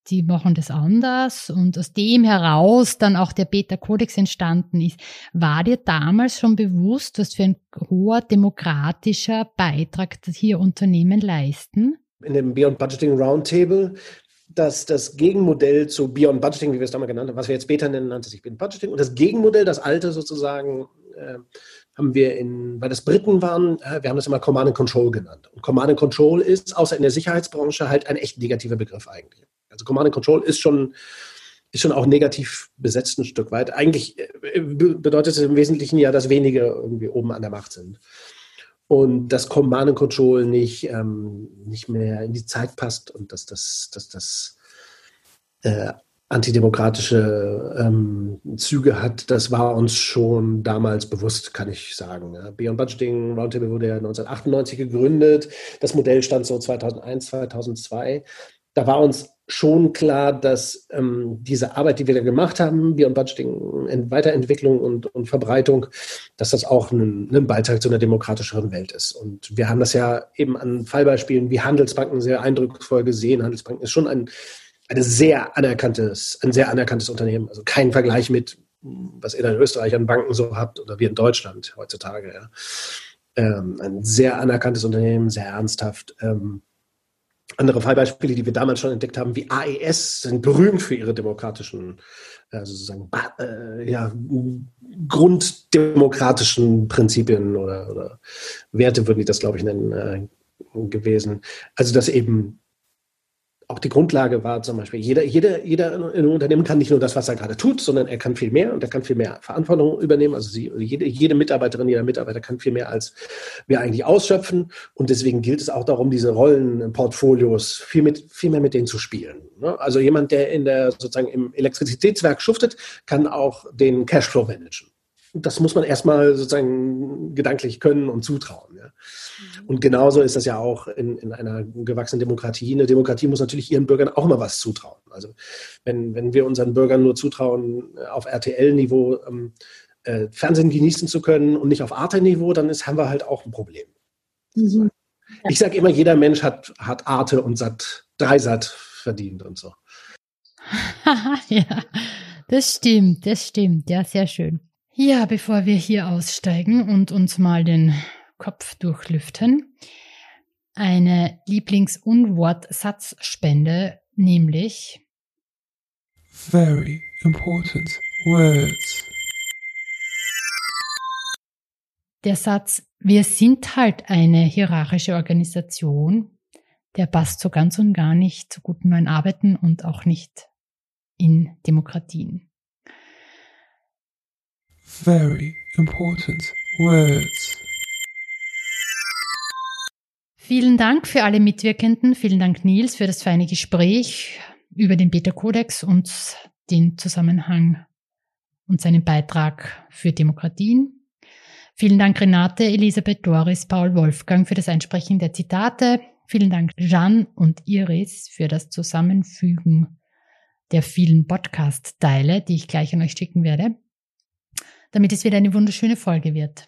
B: die machen das anders und aus dem heraus dann auch der Beta-Kodex entstanden ist. War dir damals schon bewusst, was für ein hoher demokratischer Beitrag hier Unternehmen leisten?
D: In dem Beyond Budgeting Roundtable dass das Gegenmodell zu Beyond Budgeting, wie wir es damals genannt haben, was wir jetzt Beta nennen, nannte sich Beyond Budgeting. Und das Gegenmodell, das alte sozusagen, äh, haben wir in, weil das Briten waren, äh, wir haben das immer Command and Control genannt. Und Command and Control ist, außer in der Sicherheitsbranche, halt ein echt negativer Begriff eigentlich. Also Command and Control ist schon, ist schon auch negativ besetzt ein Stück weit. Eigentlich äh, bedeutet es im Wesentlichen ja, dass wenige irgendwie oben an der Macht sind. Und dass Command and Control nicht, ähm, nicht mehr in die Zeit passt und dass das, dass das äh, antidemokratische ähm, Züge hat, das war uns schon damals bewusst, kann ich sagen. Ja. Beyond Budgeting Roundtable wurde ja 1998 gegründet. Das Modell stand so 2001, 2002. Da war uns schon klar, dass ähm, diese Arbeit, die wir da gemacht haben, Beyond Budgeting, Weiterentwicklung und, und Verbreitung, dass das auch ein, ein, Beitrag zu einer demokratischeren Welt ist. Und wir haben das ja eben an Fallbeispielen wie Handelsbanken sehr eindrucksvoll gesehen. Handelsbanken ist schon ein eine sehr anerkanntes, ein sehr anerkanntes Unternehmen. Also kein Vergleich mit, was ihr in Österreich an Banken so habt oder wie in Deutschland heutzutage. Ja. Ähm, ein sehr anerkanntes Unternehmen, sehr ernsthaft. Ähm, andere Fallbeispiele, die wir damals schon entdeckt haben, wie AES, sind berühmt für ihre demokratischen, äh, sozusagen, äh, ja, grunddemokratischen Prinzipien oder, oder, Werte, würden die das, glaube ich, nennen, äh, gewesen. Also, dass eben auch die Grundlage war zum Beispiel, jeder, jeder, jeder in einem Unternehmen kann nicht nur das, was er gerade tut, sondern er kann viel mehr und er kann viel mehr Verantwortung übernehmen. Also sie, jede, jede Mitarbeiterin, jeder Mitarbeiter kann viel mehr, als wir eigentlich ausschöpfen. Und deswegen gilt es auch darum, diese Rollenportfolios viel, mit, viel mehr mit denen zu spielen. Ne? Also jemand, der in der, sozusagen im Elektrizitätswerk schuftet, kann auch den Cashflow managen das muss man erstmal sozusagen gedanklich können und zutrauen. Ja. Und genauso ist das ja auch in, in einer gewachsenen Demokratie. Eine Demokratie muss natürlich ihren Bürgern auch mal was zutrauen. Also wenn, wenn wir unseren Bürgern nur zutrauen, auf RTL-Niveau ähm, äh, Fernsehen genießen zu können und nicht auf Arte-Niveau, dann ist, haben wir halt auch ein Problem. Mhm. Ich sage immer, jeder Mensch hat, hat Arte und Sat, Dreisat verdient und so.
B: ja, das stimmt, das stimmt. Ja, sehr schön. Ja, bevor wir hier aussteigen und uns mal den Kopf durchlüften, eine Lieblings-Unwortsatzspende, nämlich
G: Very important words.
B: Der Satz, wir sind halt eine hierarchische Organisation, der passt so ganz und gar nicht zu guten neuen Arbeiten und auch nicht in Demokratien
G: very important words.
B: Vielen Dank für alle Mitwirkenden. Vielen Dank, Nils, für das feine Gespräch über den Beta-Kodex und den Zusammenhang und seinen Beitrag für Demokratien. Vielen Dank, Renate, Elisabeth, Doris, Paul, Wolfgang für das Einsprechen der Zitate. Vielen Dank, Jeanne und Iris, für das Zusammenfügen der vielen Podcast-Teile, die ich gleich an euch schicken werde damit es wieder eine wunderschöne Folge wird.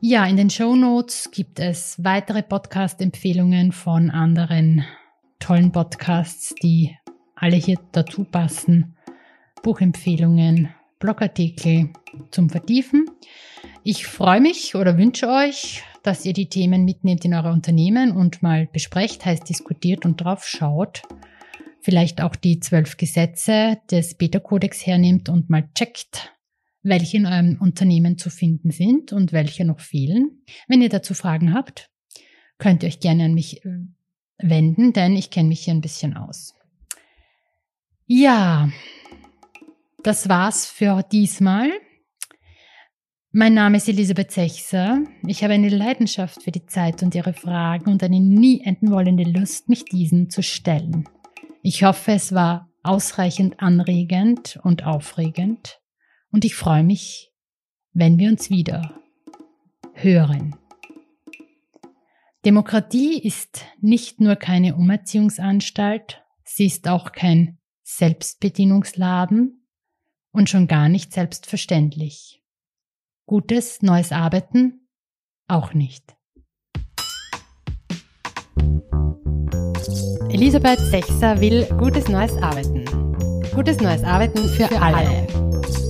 B: Ja, in den Show Notes gibt es weitere Podcast-Empfehlungen von anderen tollen Podcasts, die alle hier dazu passen. Buchempfehlungen, Blogartikel zum Vertiefen. Ich freue mich oder wünsche euch, dass ihr die Themen mitnehmt in eure Unternehmen und mal besprecht, heißt diskutiert und drauf schaut. Vielleicht auch die zwölf Gesetze des Beta-Kodex hernimmt und mal checkt, welche in eurem Unternehmen zu finden sind und welche noch fehlen. Wenn ihr dazu Fragen habt, könnt ihr euch gerne an mich äh, wenden, denn ich kenne mich hier ein bisschen aus. Ja, das war's für diesmal. Mein Name ist Elisabeth Sechser. Ich habe eine Leidenschaft für die Zeit und ihre Fragen und eine nie enden wollende Lust, mich diesen zu stellen. Ich hoffe, es war ausreichend anregend und aufregend und ich freue mich, wenn wir uns wieder hören. Demokratie ist nicht nur keine Umerziehungsanstalt, sie ist auch kein Selbstbedienungsladen und schon gar nicht selbstverständlich. Gutes neues Arbeiten auch nicht. Elisabeth Sechser will gutes neues Arbeiten. Gutes neues Arbeiten für, für alle. alle.